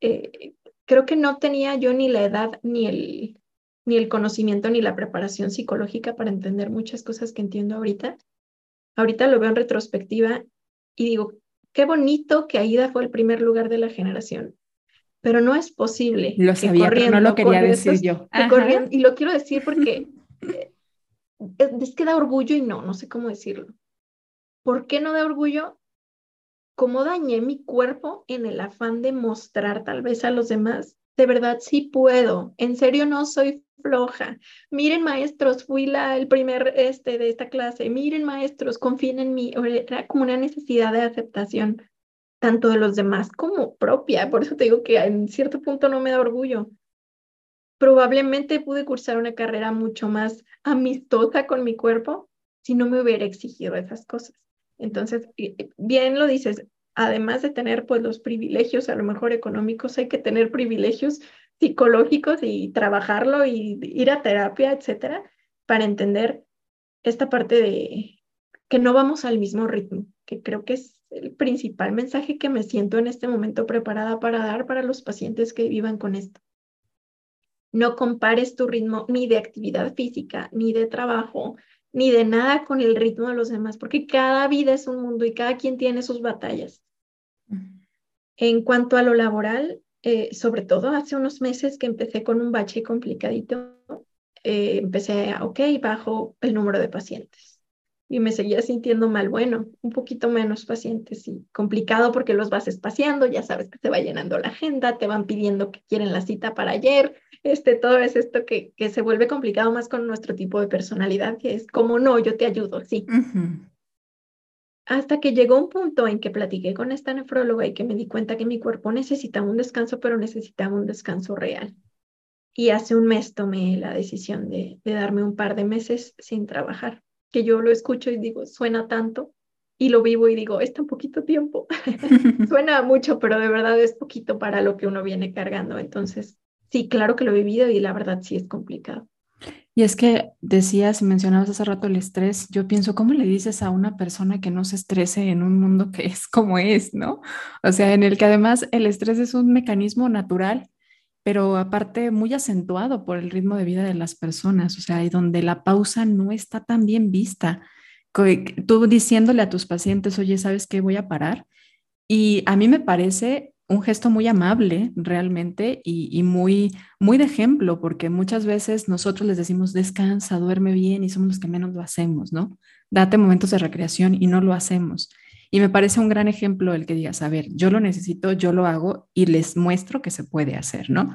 Eh, creo que no tenía yo ni la edad ni el, ni el conocimiento ni la preparación psicológica para entender muchas cosas que entiendo ahorita. Ahorita lo veo en retrospectiva y digo, qué bonito que Aida fue el primer lugar de la generación pero no es posible. Lo sabía, pero no lo quería decir yo. y lo quiero decir porque eh, es que da orgullo y no, no sé cómo decirlo. ¿Por qué no da orgullo? ¿Cómo dañé mi cuerpo en el afán de mostrar tal vez a los demás? De verdad sí puedo, en serio no soy floja. Miren maestros, fui la, el primer este, de esta clase. Miren maestros, confíen en mí. Era como una necesidad de aceptación tanto de los demás como propia. Por eso te digo que en cierto punto no me da orgullo. Probablemente pude cursar una carrera mucho más amistosa con mi cuerpo si no me hubiera exigido esas cosas. Entonces, bien lo dices, además de tener pues los privilegios, a lo mejor económicos, hay que tener privilegios psicológicos y trabajarlo y ir a terapia, etcétera, para entender esta parte de que no vamos al mismo ritmo, que creo que es el principal mensaje que me siento en este momento preparada para dar para los pacientes que vivan con esto. No compares tu ritmo ni de actividad física, ni de trabajo, ni de nada con el ritmo de los demás, porque cada vida es un mundo y cada quien tiene sus batallas. En cuanto a lo laboral, eh, sobre todo hace unos meses que empecé con un bache complicadito, eh, empecé a, ok, bajo el número de pacientes y me seguía sintiendo mal. Bueno, un poquito menos pacientes y complicado porque los vas espaciando, ya sabes que se va llenando la agenda, te van pidiendo que quieren la cita para ayer, este, todo es esto que, que se vuelve complicado más con nuestro tipo de personalidad, que es como no, yo te ayudo, sí. Hasta que llegó un punto en que platiqué con esta nefróloga y que me di cuenta que mi cuerpo necesitaba un descanso, pero necesitaba un descanso real. Y hace un mes tomé la decisión de, de darme un par de meses sin trabajar que yo lo escucho y digo, suena tanto, y lo vivo y digo, es tan poquito tiempo. suena mucho, pero de verdad es poquito para lo que uno viene cargando. Entonces, sí, claro que lo he vivido y la verdad sí es complicado. Y es que decías y mencionabas hace rato el estrés, yo pienso, ¿cómo le dices a una persona que no se estrese en un mundo que es como es, ¿no? O sea, en el que además el estrés es un mecanismo natural pero aparte muy acentuado por el ritmo de vida de las personas, o sea, y donde la pausa no está tan bien vista. Tú diciéndole a tus pacientes, oye, ¿sabes qué? Voy a parar. Y a mí me parece un gesto muy amable realmente y, y, muy, muy de ejemplo, porque muchas veces nosotros les decimos, descansa, duerme bien y somos los que menos lo hacemos, ¿no? Date momentos de recreación y no lo hacemos. Y me parece un gran ejemplo el que digas, a ver, yo lo necesito, yo lo hago y les muestro que se puede hacer, ¿no?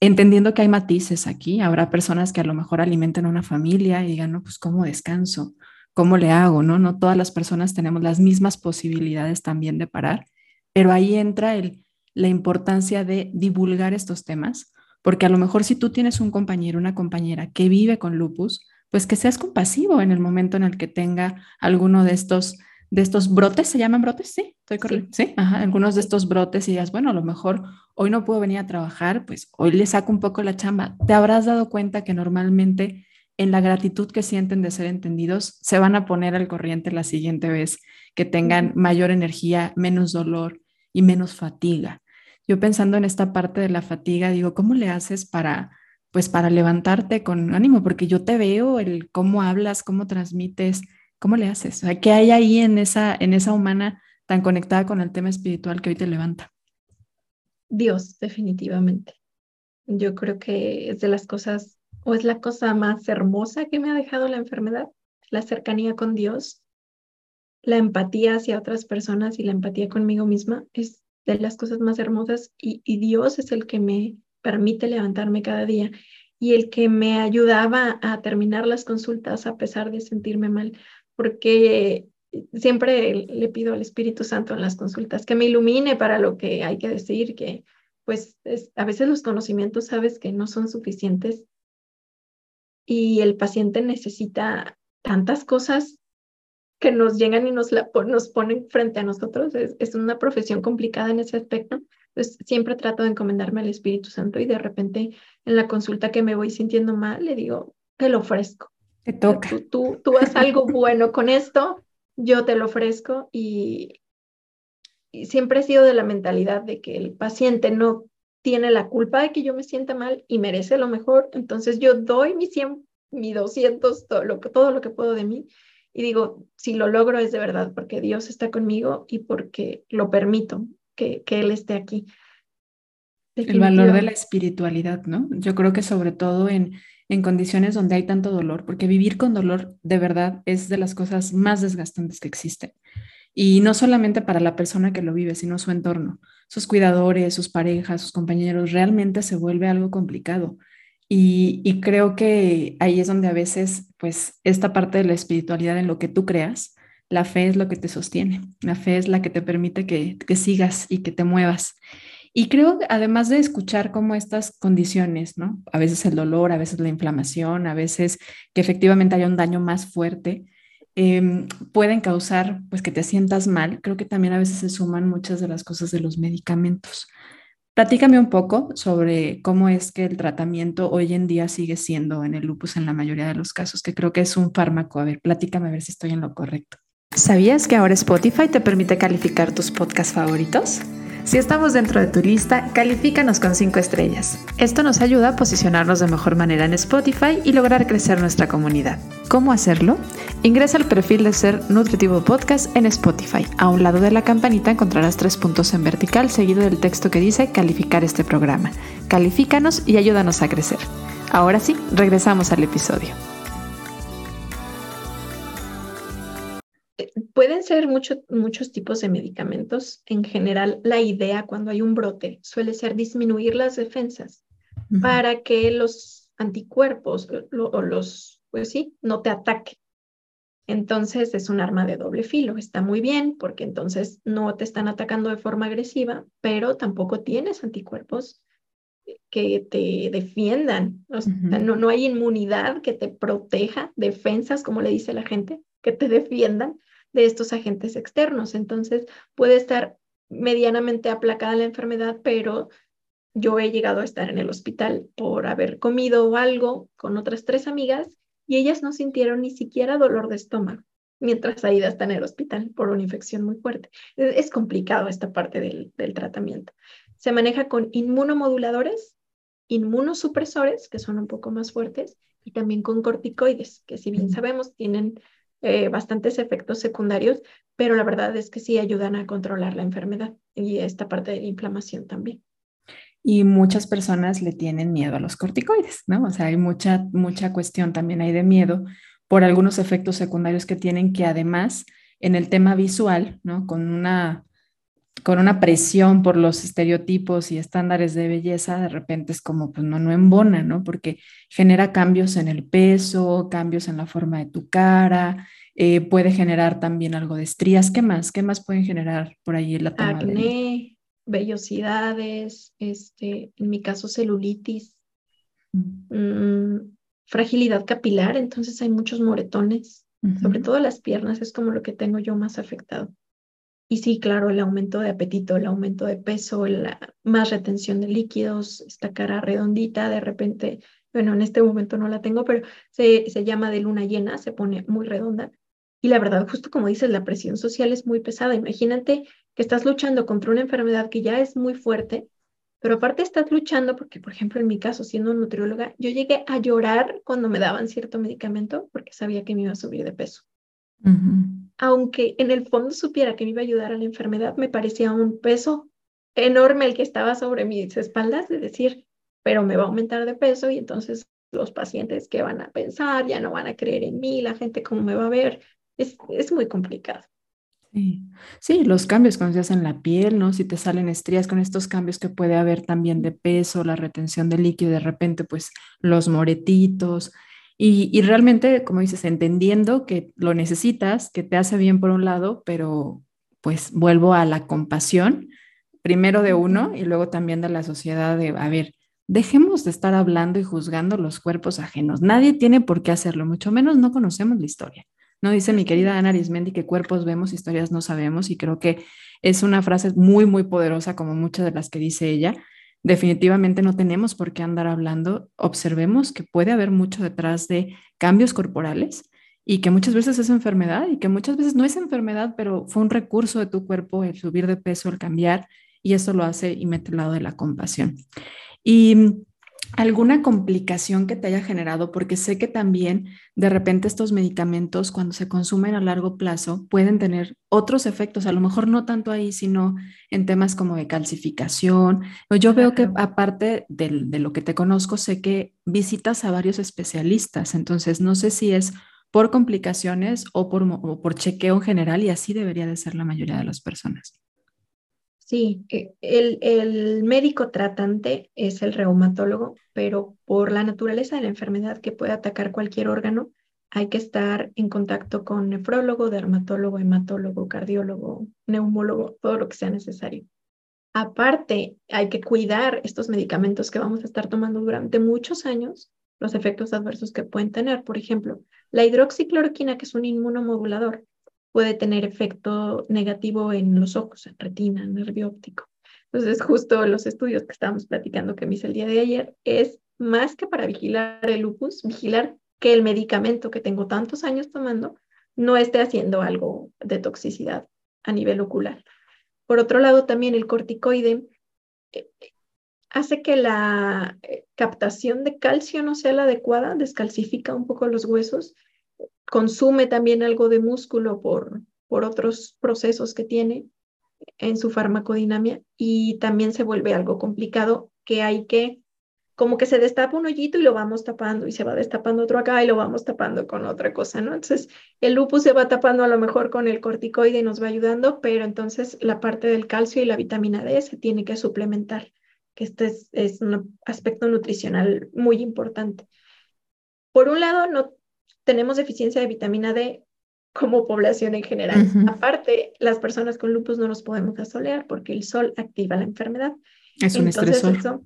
Entendiendo que hay matices aquí, habrá personas que a lo mejor alimenten a una familia y digan, no, pues ¿cómo descanso? ¿Cómo le hago? No, no todas las personas tenemos las mismas posibilidades también de parar, pero ahí entra el, la importancia de divulgar estos temas, porque a lo mejor si tú tienes un compañero, una compañera que vive con lupus, pues que seas compasivo en el momento en el que tenga alguno de estos de estos brotes, ¿se llaman brotes? Sí, estoy correcto. Sí, ajá, algunos de estos brotes y digas, bueno, a lo mejor hoy no puedo venir a trabajar, pues hoy le saco un poco la chamba. Te habrás dado cuenta que normalmente en la gratitud que sienten de ser entendidos, se van a poner al corriente la siguiente vez que tengan mayor energía, menos dolor y menos fatiga. Yo pensando en esta parte de la fatiga, digo, ¿cómo le haces para pues para levantarte con ánimo, porque yo te veo el cómo hablas, cómo transmites, cómo le haces, o sea, ¿qué hay ahí en esa, en esa humana tan conectada con el tema espiritual que hoy te levanta? Dios, definitivamente. Yo creo que es de las cosas, o es la cosa más hermosa que me ha dejado la enfermedad, la cercanía con Dios, la empatía hacia otras personas y la empatía conmigo misma es de las cosas más hermosas y, y Dios es el que me permite levantarme cada día y el que me ayudaba a terminar las consultas a pesar de sentirme mal, porque siempre le pido al Espíritu Santo en las consultas que me ilumine para lo que hay que decir, que pues a veces los conocimientos sabes que no son suficientes y el paciente necesita tantas cosas que nos llegan y nos, la, nos ponen frente a nosotros. Es, es una profesión complicada en ese aspecto. Pues siempre trato de encomendarme al Espíritu Santo y de repente en la consulta que me voy sintiendo mal, le digo, te lo ofrezco. Te toca. Tú, tú, tú haz algo bueno con esto, yo te lo ofrezco y, y siempre he sido de la mentalidad de que el paciente no tiene la culpa de que yo me sienta mal y merece lo mejor, entonces yo doy mi 100, mi 200, todo lo, todo lo que puedo de mí y digo, si lo logro es de verdad porque Dios está conmigo y porque lo permito que, que Él esté aquí. El valor de la espiritualidad, ¿no? Yo creo que sobre todo en, en condiciones donde hay tanto dolor, porque vivir con dolor de verdad es de las cosas más desgastantes que existen. Y no solamente para la persona que lo vive, sino su entorno, sus cuidadores, sus parejas, sus compañeros, realmente se vuelve algo complicado. Y, y, creo que ahí es donde a veces, pues, esta parte de la espiritualidad en lo que tú creas, la fe es lo que te sostiene, la fe es la que te permite que, que sigas y que te muevas. Y creo, además de escuchar cómo estas condiciones, ¿no? A veces el dolor, a veces la inflamación, a veces que efectivamente haya un daño más fuerte, eh, pueden causar pues que te sientas mal. Creo que también a veces se suman muchas de las cosas de los medicamentos. Platícame un poco sobre cómo es que el tratamiento hoy en día sigue siendo en el lupus en la mayoría de los casos, que creo que es un fármaco. A ver, platícame a ver si estoy en lo correcto. ¿Sabías que ahora Spotify te permite calificar tus podcasts favoritos? Si estamos dentro de tu lista, califícanos con 5 estrellas. Esto nos ayuda a posicionarnos de mejor manera en Spotify y lograr crecer nuestra comunidad. ¿Cómo hacerlo? Ingresa al perfil de Ser Nutritivo Podcast en Spotify. A un lado de la campanita encontrarás tres puntos en vertical seguido del texto que dice calificar este programa. Califícanos y ayúdanos a crecer. Ahora sí, regresamos al episodio. Ser muchos tipos de medicamentos. En general, la idea cuando hay un brote suele ser disminuir las defensas para que los anticuerpos o los, pues sí, no te ataquen. Entonces es un arma de doble filo. Está muy bien porque entonces no te están atacando de forma agresiva, pero tampoco tienes anticuerpos que te defiendan. no, no hay inmunidad que te proteja, defensas, como le dice la gente, que te defiendan de estos agentes externos. Entonces, puede estar medianamente aplacada la enfermedad, pero yo he llegado a estar en el hospital por haber comido algo con otras tres amigas y ellas no sintieron ni siquiera dolor de estómago mientras Aida está en el hospital por una infección muy fuerte. Es complicado esta parte del, del tratamiento. Se maneja con inmunomoduladores, inmunosupresores, que son un poco más fuertes, y también con corticoides, que si bien sabemos tienen eh, bastantes efectos secundarios, pero la verdad es que sí ayudan a controlar la enfermedad y esta parte de la inflamación también. Y muchas personas le tienen miedo a los corticoides, ¿no? O sea, hay mucha, mucha cuestión también hay de miedo por algunos efectos secundarios que tienen que además en el tema visual, ¿no? Con una con una presión por los estereotipos y estándares de belleza, de repente es como, pues no, no embona, ¿no? Porque genera cambios en el peso, cambios en la forma de tu cara, eh, puede generar también algo de estrías. ¿Qué más? ¿Qué más pueden generar por ahí la toma Acné, vellosidades, este, en mi caso celulitis, mm, fragilidad capilar, entonces hay muchos moretones, sobre todo las piernas, es como lo que tengo yo más afectado. Y sí, claro, el aumento de apetito, el aumento de peso, la más retención de líquidos, esta cara redondita, de repente, bueno, en este momento no la tengo, pero se, se llama de luna llena, se pone muy redonda. Y la verdad, justo como dices, la presión social es muy pesada. Imagínate que estás luchando contra una enfermedad que ya es muy fuerte pero aparte estás luchando porque, por ejemplo, en mi caso, siendo nutrióloga, yo llegué a llorar cuando me daban cierto medicamento porque sabía que me iba a subir de peso. Aunque en el fondo supiera que me iba a ayudar a la enfermedad, me parecía un peso enorme el que estaba sobre mis espaldas, de decir, pero me va a aumentar de peso y entonces los pacientes que van a pensar, ya no van a creer en mí, la gente cómo me va a ver, es, es muy complicado. Sí. sí, los cambios cuando se hacen la piel, ¿no? Si te salen estrías con estos cambios que puede haber también de peso, la retención de líquido, de repente pues los moretitos. Y, y realmente, como dices, entendiendo que lo necesitas, que te hace bien por un lado, pero pues vuelvo a la compasión, primero de uno y luego también de la sociedad de, a ver, dejemos de estar hablando y juzgando los cuerpos ajenos. Nadie tiene por qué hacerlo, mucho menos no conocemos la historia. ¿no? Dice mi querida Ana Arismendi que cuerpos vemos, historias no sabemos, y creo que es una frase muy, muy poderosa, como muchas de las que dice ella. Definitivamente no tenemos por qué andar hablando. Observemos que puede haber mucho detrás de cambios corporales y que muchas veces es enfermedad y que muchas veces no es enfermedad, pero fue un recurso de tu cuerpo el subir de peso, el cambiar, y eso lo hace y mete el lado de la compasión. Y alguna complicación que te haya generado, porque sé que también de repente estos medicamentos cuando se consumen a largo plazo pueden tener otros efectos, a lo mejor no tanto ahí, sino en temas como de calcificación. Yo veo que aparte de, lo que te conozco, sé que visitas a varios especialistas, entonces no sé si es por complicaciones o por, o por chequeo en general y así debería de ser la mayoría de las personas. Sí, eh, el, el, médico tratante es el reumatólogo, pero por la naturaleza de la enfermedad que puede atacar cualquier órgano, hay que estar en contacto con nefrólogo, dermatólogo, hematólogo, cardiólogo, neumólogo, todo lo que sea necesario. Aparte, hay que cuidar estos medicamentos que vamos a estar tomando durante muchos años, los efectos adversos que pueden tener. Por ejemplo, la hidroxicloroquina, que es un inmunomodulador, puede tener efecto negativo en los ojos, en retina, en nervio óptico. Entonces, justo los estudios que estábamos platicando que me hice el día de ayer es más que para vigilar el lupus, vigilar que el medicamento que tengo tantos años tomando no esté haciendo algo de toxicidad a nivel ocular. Por otro lado, también el corticoide eh, hace que la eh, captación de calcio no sea la adecuada, descalcifica un poco los huesos consume también algo de músculo por, por otros procesos que tiene en su farmacodinamia y también se vuelve algo complicado que hay que, como que se destapa un hoyito y lo vamos tapando y se va destapando otro acá y lo vamos tapando con otra cosa, ¿no? Entonces, el lupus se va tapando a lo mejor con el corticoide y nos va ayudando, pero entonces la parte del calcio y la vitamina D se tiene que suplementar, que este es, es un aspecto nutricional muy importante. Por un lado, no tenemos deficiencia de vitamina D como población en general. Aparte, las personas con lupus no nos podemos asolear porque el sol activa la enfermedad. Es un Entonces, estresor.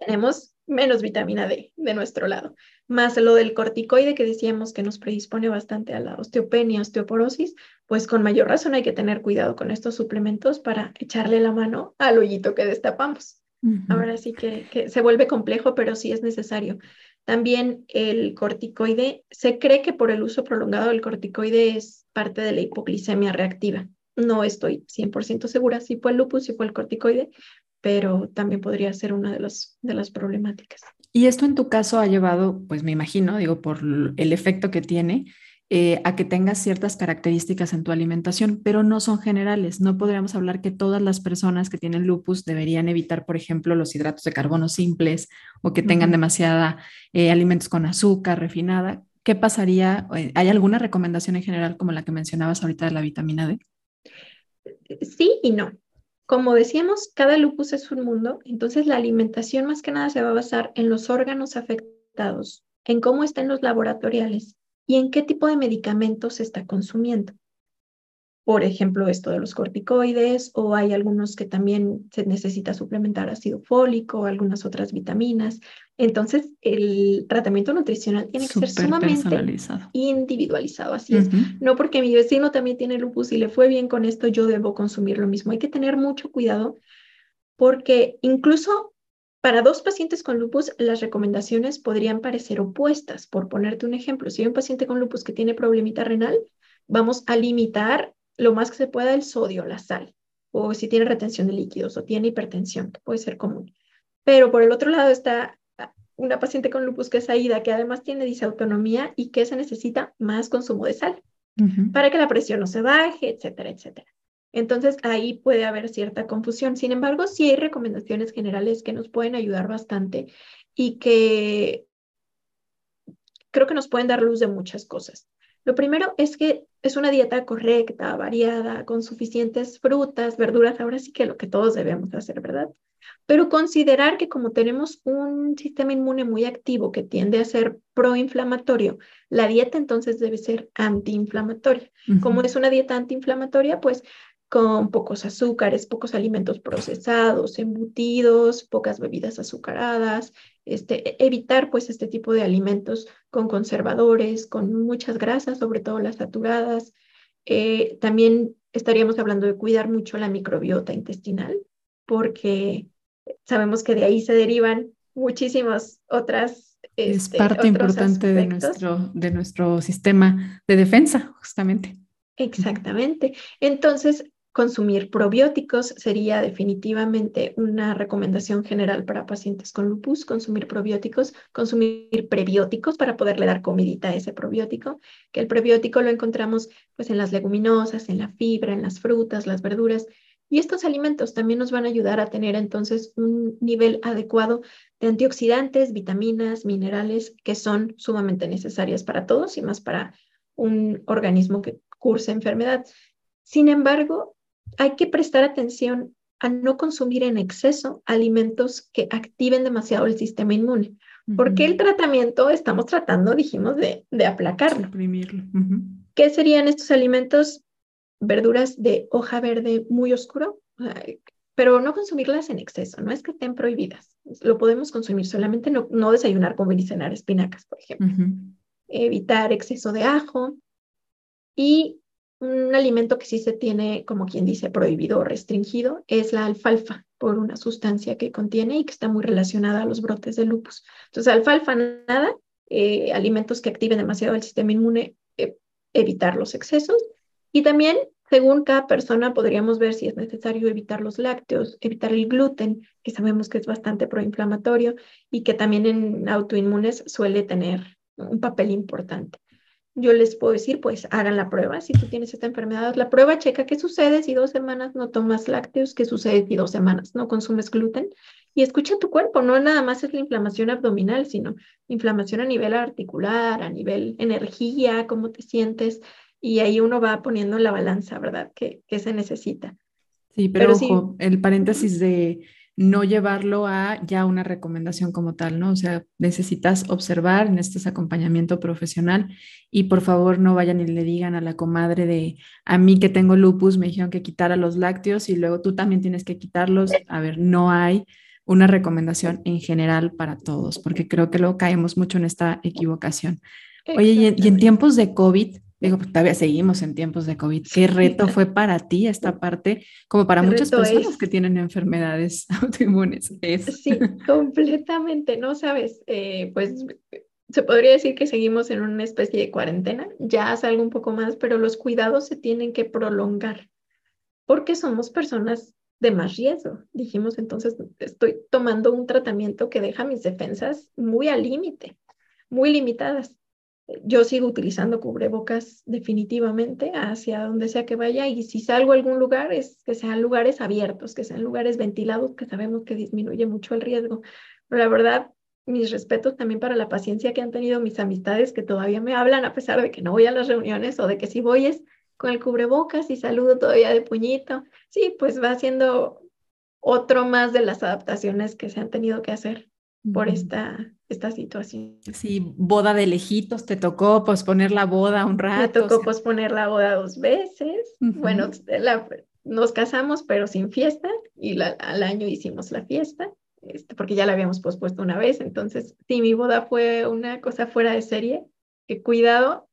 Tenemos menos vitamina D de nuestro lado. Más lo del corticoide que decíamos que nos predispone bastante a la osteopenia, osteoporosis, pues con mayor razón hay que tener cuidado con estos suplementos para echarle la mano al hoyito que destapamos. Ahora sí que, que se vuelve complejo, pero sí es necesario. También el corticoide, se cree que por el uso prolongado del corticoide es parte de la hipoglicemia reactiva. No estoy 100% segura si fue el lupus, si fue el corticoide, pero también podría ser una de, los, de las problemáticas. Y esto en tu caso ha llevado, pues me imagino, digo, por el efecto que tiene, eh, a que tengas ciertas características en tu alimentación, pero no son generales. No podríamos hablar que todas las personas que tienen lupus deberían evitar, por ejemplo, los hidratos de carbono simples o que tengan demasiada eh, alimentos con azúcar refinada. ¿Qué pasaría? Eh, ¿Hay alguna recomendación en general como la que mencionabas ahorita de la vitamina D? Sí y no. Como decíamos, cada lupus es un mundo, entonces la alimentación más que nada se va a basar en los órganos afectados, en cómo están los laboratoriales, y en qué tipo de medicamentos se está consumiendo. Por ejemplo, esto de los corticoides o hay algunos que también se necesita suplementar ácido fólico, algunas otras vitaminas. Entonces, el tratamiento nutricional tiene que ser sumamente individualizado, así es. No porque mi vecino también tiene lupus y le fue bien con esto, yo debo consumir lo mismo. Hay que tener mucho cuidado porque incluso para dos pacientes con lupus, las recomendaciones podrían parecer opuestas. Por ponerte un ejemplo, si hay un paciente con lupus que tiene problemita renal, vamos a limitar lo más que se pueda el sodio, la sal. o si tiene retención de líquidos o tiene hipertensión, que puede ser común. Pero por el otro lado está una paciente con lupus que es AIDA, que además tiene disautonomía y que se necesita más consumo de sal para que la presión no se baje, etcétera, etcétera. Entonces ahí puede haber cierta confusión. Sin embargo, sí hay recomendaciones generales que nos pueden ayudar bastante y que creo que nos pueden dar luz de muchas cosas. Lo primero es que es una dieta correcta, variada, con suficientes frutas, verduras, ahora sí que lo que todos debemos hacer, ¿verdad? Pero considerar que como tenemos un sistema inmune muy activo que tiende a ser proinflamatorio, la dieta entonces debe ser antiinflamatoria. Como es una dieta antiinflamatoria, pues con pocos azúcares, pocos alimentos procesados, embutidos, pocas bebidas azucaradas, este, e, evitar pues este tipo de alimentos con conservadores, con muchas grasas, sobre todo las saturadas. Eh, también estaríamos hablando de cuidar mucho la microbiota intestinal, porque sabemos que de ahí se derivan muchísimas otras. es este, parte importante de nuestro, de nuestro sistema de defensa, justamente. Exactamente. Entonces, consumir probióticos sería definitivamente una recomendación general para pacientes con lupus, consumir probióticos, consumir prebióticos para poderle dar comidita a ese probiótico, que el prebiótico lo encontramos pues en las leguminosas, en la fibra, en las frutas, las verduras, y estos alimentos también nos van a ayudar a tener entonces un nivel adecuado de antioxidantes, vitaminas, minerales que son sumamente necesarias para todos y más para un organismo que cursa enfermedad. Sin embargo, hay que prestar atención a no consumir en exceso alimentos que activen demasiado el sistema inmune, porque el tratamiento estamos tratando, dijimos, de, de aplacarlo. ¿Qué serían estos alimentos? verduras de hoja verde muy oscuro, pero no consumirlas en exceso, no es que estén prohibidas, lo podemos consumir, solamente no, no desayunar, comer y cenar espinacas, por ejemplo. Evitar exceso de ajo y un alimento que sí se tiene, como quien dice, prohibido o restringido es la alfalfa, por una sustancia que contiene y que está muy relacionada a los brotes de lupus. Entonces, alfalfa, nada, eh, alimentos que activen demasiado el sistema inmune, eh, evitar los excesos y también, según cada persona, podríamos ver si es necesario evitar los lácteos, evitar el gluten, que sabemos que es bastante proinflamatorio y que también en autoinmunes suele tener un papel importante. Yo les puedo decir, pues hagan la prueba. Si tú tienes esta enfermedad, la prueba checa qué sucede si dos semanas no tomas lácteos, qué sucede si dos semanas no consumes gluten. Y escucha tu cuerpo, no nada más es la inflamación abdominal, sino inflamación a nivel articular, a nivel energía, cómo te sientes, y ahí uno va poniendo en la balanza, ¿verdad? ¿Qué, se necesita? Sí, pero, ojo, el paréntesis de no llevarlo a ya una recomendación como tal, ¿no? O sea, necesitas observar, este acompañamiento profesional y por favor no vayan y le digan a la comadre de a mí que tengo lupus me dijeron que quitara los lácteos y luego tú también tienes que quitarlos. A ver, no hay una recomendación en general para todos, porque creo que luego caemos mucho en esta equivocación. Oye, y en, y en tiempos de COVID, Digo, pues todavía seguimos en tiempos de COVID. ¿Qué reto fue para ti esta parte, como para muchas personas que tienen enfermedades autoinmunes? Sí, completamente, ¿no? Sabes, eh, pues se podría decir que seguimos en una especie de cuarentena, ya salgo un poco más, pero los cuidados se tienen que prolongar porque somos personas de más riesgo. Dijimos entonces, estoy tomando un tratamiento que deja mis defensas muy al límite, muy limitadas yo sigo utilizando cubrebocas definitivamente hacia donde sea que vaya y si salgo a algún lugar es que sean lugares abiertos, que sean lugares ventilados, que sabemos que disminuye mucho el riesgo. Pero la verdad, mis respetos también para la paciencia que han tenido mis amistades que todavía me hablan a pesar de que no voy a las reuniones o de que si voy es con el cubrebocas y saludo todavía de puñito. Sí, pues va siendo otro más de las adaptaciones que se han tenido que hacer por esta esta situación. Sí, boda de lejitos, te tocó posponer la boda un rato. Me tocó posponer la boda dos veces. Bueno, nos casamos, pero sin fiesta, y al año hicimos la fiesta, este, porque ya la habíamos pospuesto una vez. Entonces, sí, mi boda fue una cosa fuera de serie, que cuidado,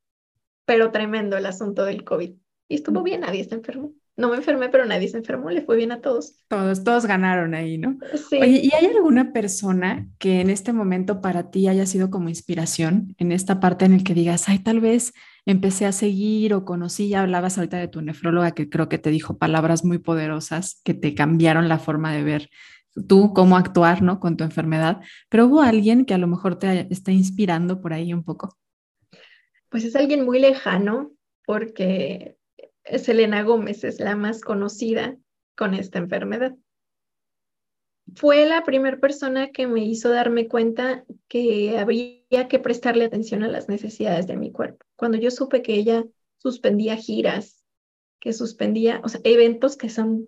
pero tremendo el asunto del COVID. Y estuvo bien, nadie se enfermó no me enfermé, pero nadie se enfermó, le fue bien a todos. Todos, todos ganaron ahí, ¿no? Sí. Oye, ¿y hay alguna persona que en este momento para ti haya sido como inspiración en esta parte en el que digas, ay, tal vez empecé a seguir o conocí, ya hablabas ahorita de tu nefróloga que creo que te dijo palabras muy poderosas que te cambiaron la forma de ver tú cómo actuar, ¿no? Con tu enfermedad, pero hubo alguien que a lo mejor te está inspirando por ahí un poco. Pues es alguien muy lejano porque Selena Gómez es la más conocida con esta enfermedad. Fue la primera persona que me hizo darme cuenta que había que prestarle atención a las necesidades de mi cuerpo. Cuando yo supe que ella suspendía giras, que suspendía, o sea, eventos que son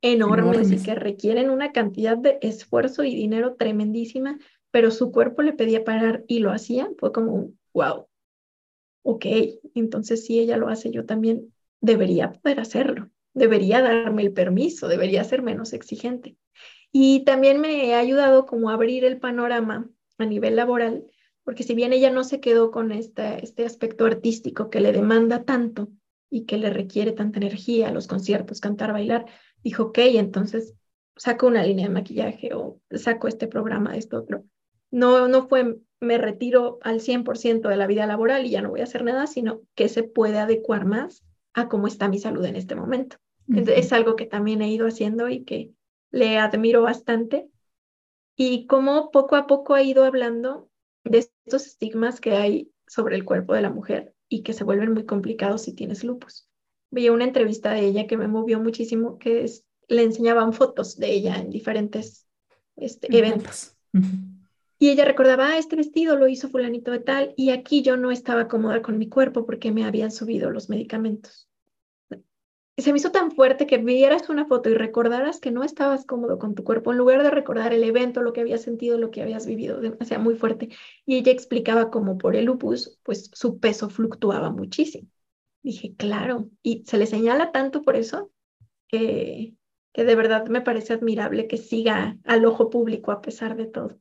enormes, y que requieren una cantidad de esfuerzo y dinero tremendísima, pero su cuerpo le pedía parar y lo hacía, fue como, wow, ok, entonces si ella lo hace, yo también debería poder hacerlo, debería darme el permiso, debería ser menos exigente. Y también me ha ayudado como a abrir el panorama a nivel laboral, porque si bien ella no se quedó con este, este aspecto artístico que le demanda tanto y que le requiere tanta energía, los conciertos, cantar, bailar, dijo, ok, entonces saco una línea de maquillaje o saco este programa, esto otro. No, no fue, me retiro al 100% de la vida laboral y ya no voy a hacer nada, sino que se puede adecuar más a cómo está mi salud en este momento. Es algo que también he ido haciendo y que le admiro bastante. Y cómo poco a poco ha ido hablando de estos estigmas que hay sobre el cuerpo de la mujer y que se vuelven muy complicados si tienes lupus vi una entrevista de ella que me movió muchísimo, que es, le enseñaban fotos de ella en diferentes este, eventos. Y ella recordaba, ah, este vestido lo hizo fulanito de tal, y aquí yo no estaba cómoda con mi cuerpo porque me habían subido los medicamentos. Se me hizo tan fuerte que vieras una foto y recordaras que no estabas cómodo con tu cuerpo, en lugar de recordar el evento, lo que habías sentido, lo que habías vivido, demasiado muy fuerte. Y ella explicaba cómo por el lupus, pues su peso fluctuaba muchísimo. Dije, claro, y se le señala tanto por eso que, que de verdad me parece admirable que siga al ojo público a pesar de todo.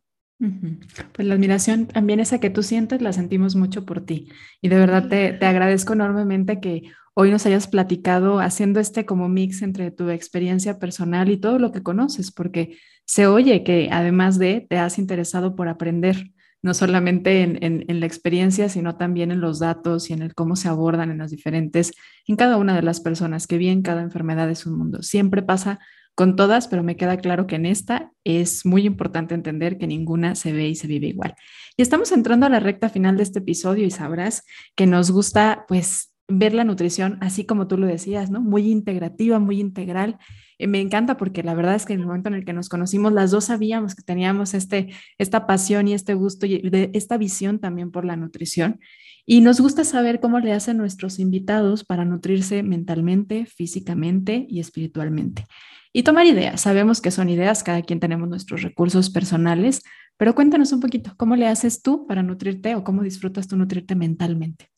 Pues la admiración también esa que tú sientes la sentimos mucho por ti y de verdad te, te, agradezco enormemente que hoy nos hayas platicado haciendo este como mix entre tu experiencia personal y todo lo que conoces, porque se oye que además de te has interesado por aprender no solamente en, la experiencia, sino también en los datos y en el cómo se abordan en las diferentes, en cada una de las personas, que bien cada enfermedad es un mundo. Siempre pasa con todas, pero me queda claro que en esta es muy importante entender que ninguna se ve y se vive igual. Y estamos entrando a la recta final de este episodio y sabrás que nos gusta pues ver la nutrición así como tú lo decías, ¿no? Muy integrativa, muy integral eh, me encanta porque la verdad es que en el momento en el que nos conocimos, las dos sabíamos que teníamos este, esta pasión y este gusto y esta visión también por la nutrición. Y nos gusta saber cómo le hacen nuestros invitados para nutrirse mentalmente, físicamente y espiritualmente. Y tomar ideas. Sabemos que son ideas, cada quien tenemos nuestros recursos personales, pero cuéntanos un poquito, ¿cómo le haces tú para nutrirte o cómo disfrutas tú nutrirte mentalmente?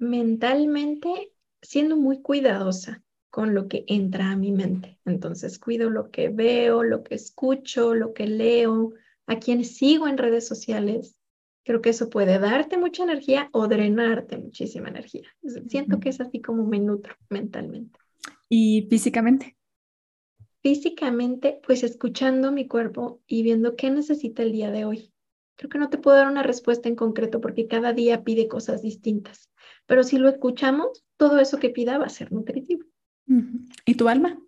Mentalmente, siendo muy cuidadosa con lo que entra a mi mente. Entonces cuido lo que veo, lo que escucho, lo que leo, a quienes sigo en redes sociales. Creo que eso puede darte mucha energía o drenarte muchísima energía. Siento que es así como me nutro mentalmente. ¿Y físicamente? Físicamente, pues escuchando mi cuerpo y viendo qué necesita el día de hoy. Creo que no te puedo dar una respuesta en concreto porque cada día pide cosas distintas, pero si lo escuchamos, todo eso que pida va a ser nutritivo. ¿Y tu alma?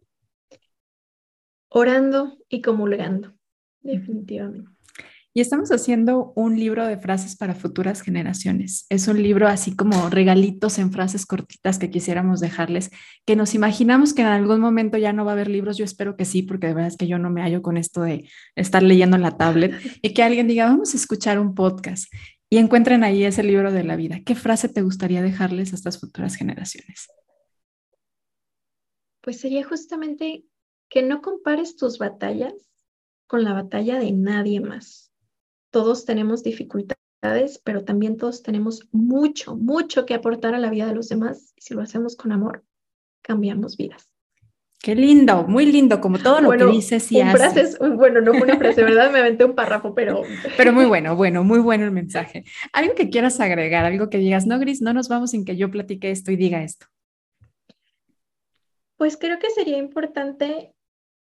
Orando y comulgando, definitivamente. Y estamos haciendo un libro de frases para futuras generaciones. Es un libro así como regalitos en frases cortitas que quisiéramos dejarles, que nos imaginamos que en algún momento ya no va a haber libros. Yo espero que sí, porque de verdad es que yo no me hallo con esto de estar leyendo en la tablet y que alguien diga, vamos a escuchar un podcast y encuentren ahí ese libro de la vida. ¿Qué frase te gustaría dejarles a estas futuras generaciones? Pues sería justamente que no compares tus batallas con la batalla de nadie más. Todos tenemos dificultades, pero también todos tenemos mucho, mucho que aportar a la vida de los demás. Y si lo hacemos con amor, cambiamos vidas. Qué lindo, muy lindo, como todo lo que dices y haces. bueno, no fue una frase, ¿verdad? Me aventé un párrafo, pero... Pero muy bueno, bueno, muy bueno el mensaje. Algo que quieras agregar, algo que digas, no, Gris, no nos vamos sin que yo platique esto y diga esto. Pues creo que sería importante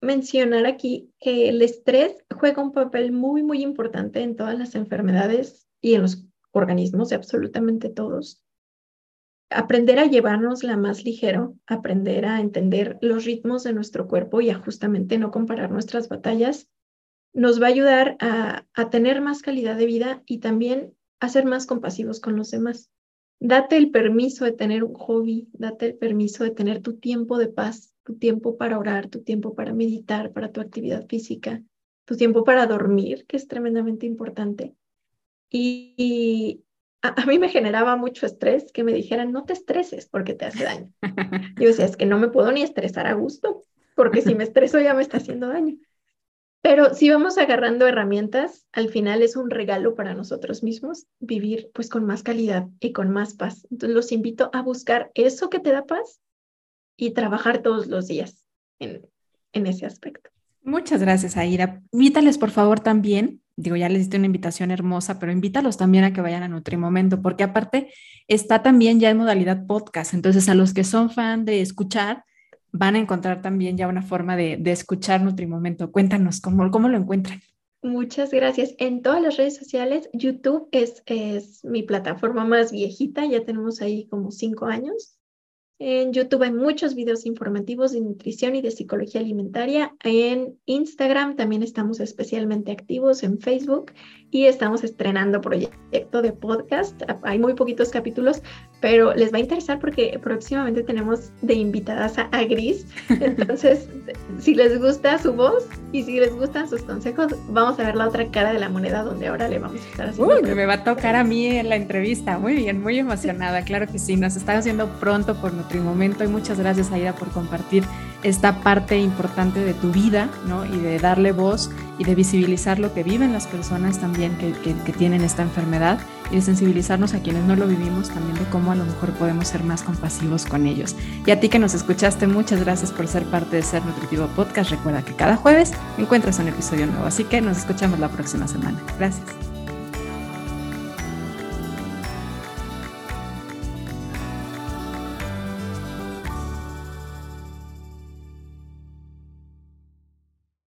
mencionar aquí que el estrés juega un papel muy, muy importante en todas las enfermedades y en los organismos de absolutamente todos. Aprender a llevarnos la más ligero, aprender a entender los ritmos de nuestro cuerpo y a justamente no comparar nuestras batallas, nos va a ayudar a, a tener más calidad de vida y también a ser más compasivos con los demás. Date el permiso de tener un hobby, date el permiso de tener tu tiempo de paz, tu tiempo para orar, tu tiempo para meditar, para tu actividad física, tu tiempo para dormir, que es tremendamente importante. Y, a, mí me generaba mucho estrés que me dijeran, no te estreses porque te hace daño. Yo decía, es que no me puedo ni estresar a gusto, porque si me estreso ya me está haciendo daño. Pero si vamos agarrando herramientas, al final es un regalo para nosotros mismos vivir pues con más calidad y con más paz. Entonces los invito a buscar eso que te da paz y trabajar todos los días en, en ese aspecto. Muchas gracias, Aira. Invítales, por favor, también, digo, ya les diste una invitación hermosa, pero invítalos también a que vayan a Nutrimomento, porque aparte está también ya en modalidad podcast. Entonces, a los que son fan de escuchar, van a encontrar también ya una forma de, de escuchar Nutrimomento. Cuéntanos, ¿cómo, ¿cómo lo encuentran? Muchas gracias. En todas las redes sociales, YouTube es, es mi plataforma más viejita, ya tenemos ahí como cinco años. En YouTube hay muchos videos informativos de nutrición y de psicología alimentaria. En Instagram también estamos especialmente activos, en Facebook y estamos estrenando proyecto de podcast. Hay muy poquitos capítulos, pero les va a interesar porque próximamente tenemos de invitadas a, Gris. Entonces, si les gusta su voz y si les gustan sus consejos, vamos a ver la otra cara de la moneda donde ahora le vamos a estar haciendo. Uy, me va a tocar a mí en la entrevista. Muy bien, muy emocionada. Claro que sí, nos está haciendo pronto por Nutrimomento y muchas gracias, Aida, por compartir esta parte importante de tu vida, ¿no? Y de darle voz y de visibilizar lo que viven las personas también que, que, tienen esta enfermedad y de sensibilizarnos a quienes no lo vivimos también de cómo a lo mejor podemos ser más compasivos con ellos. Y a ti que nos escuchaste, muchas gracias por ser parte de Ser Nutritivo Podcast. Recuerda que cada jueves encuentras un episodio nuevo, así que nos escuchamos la próxima semana. Gracias.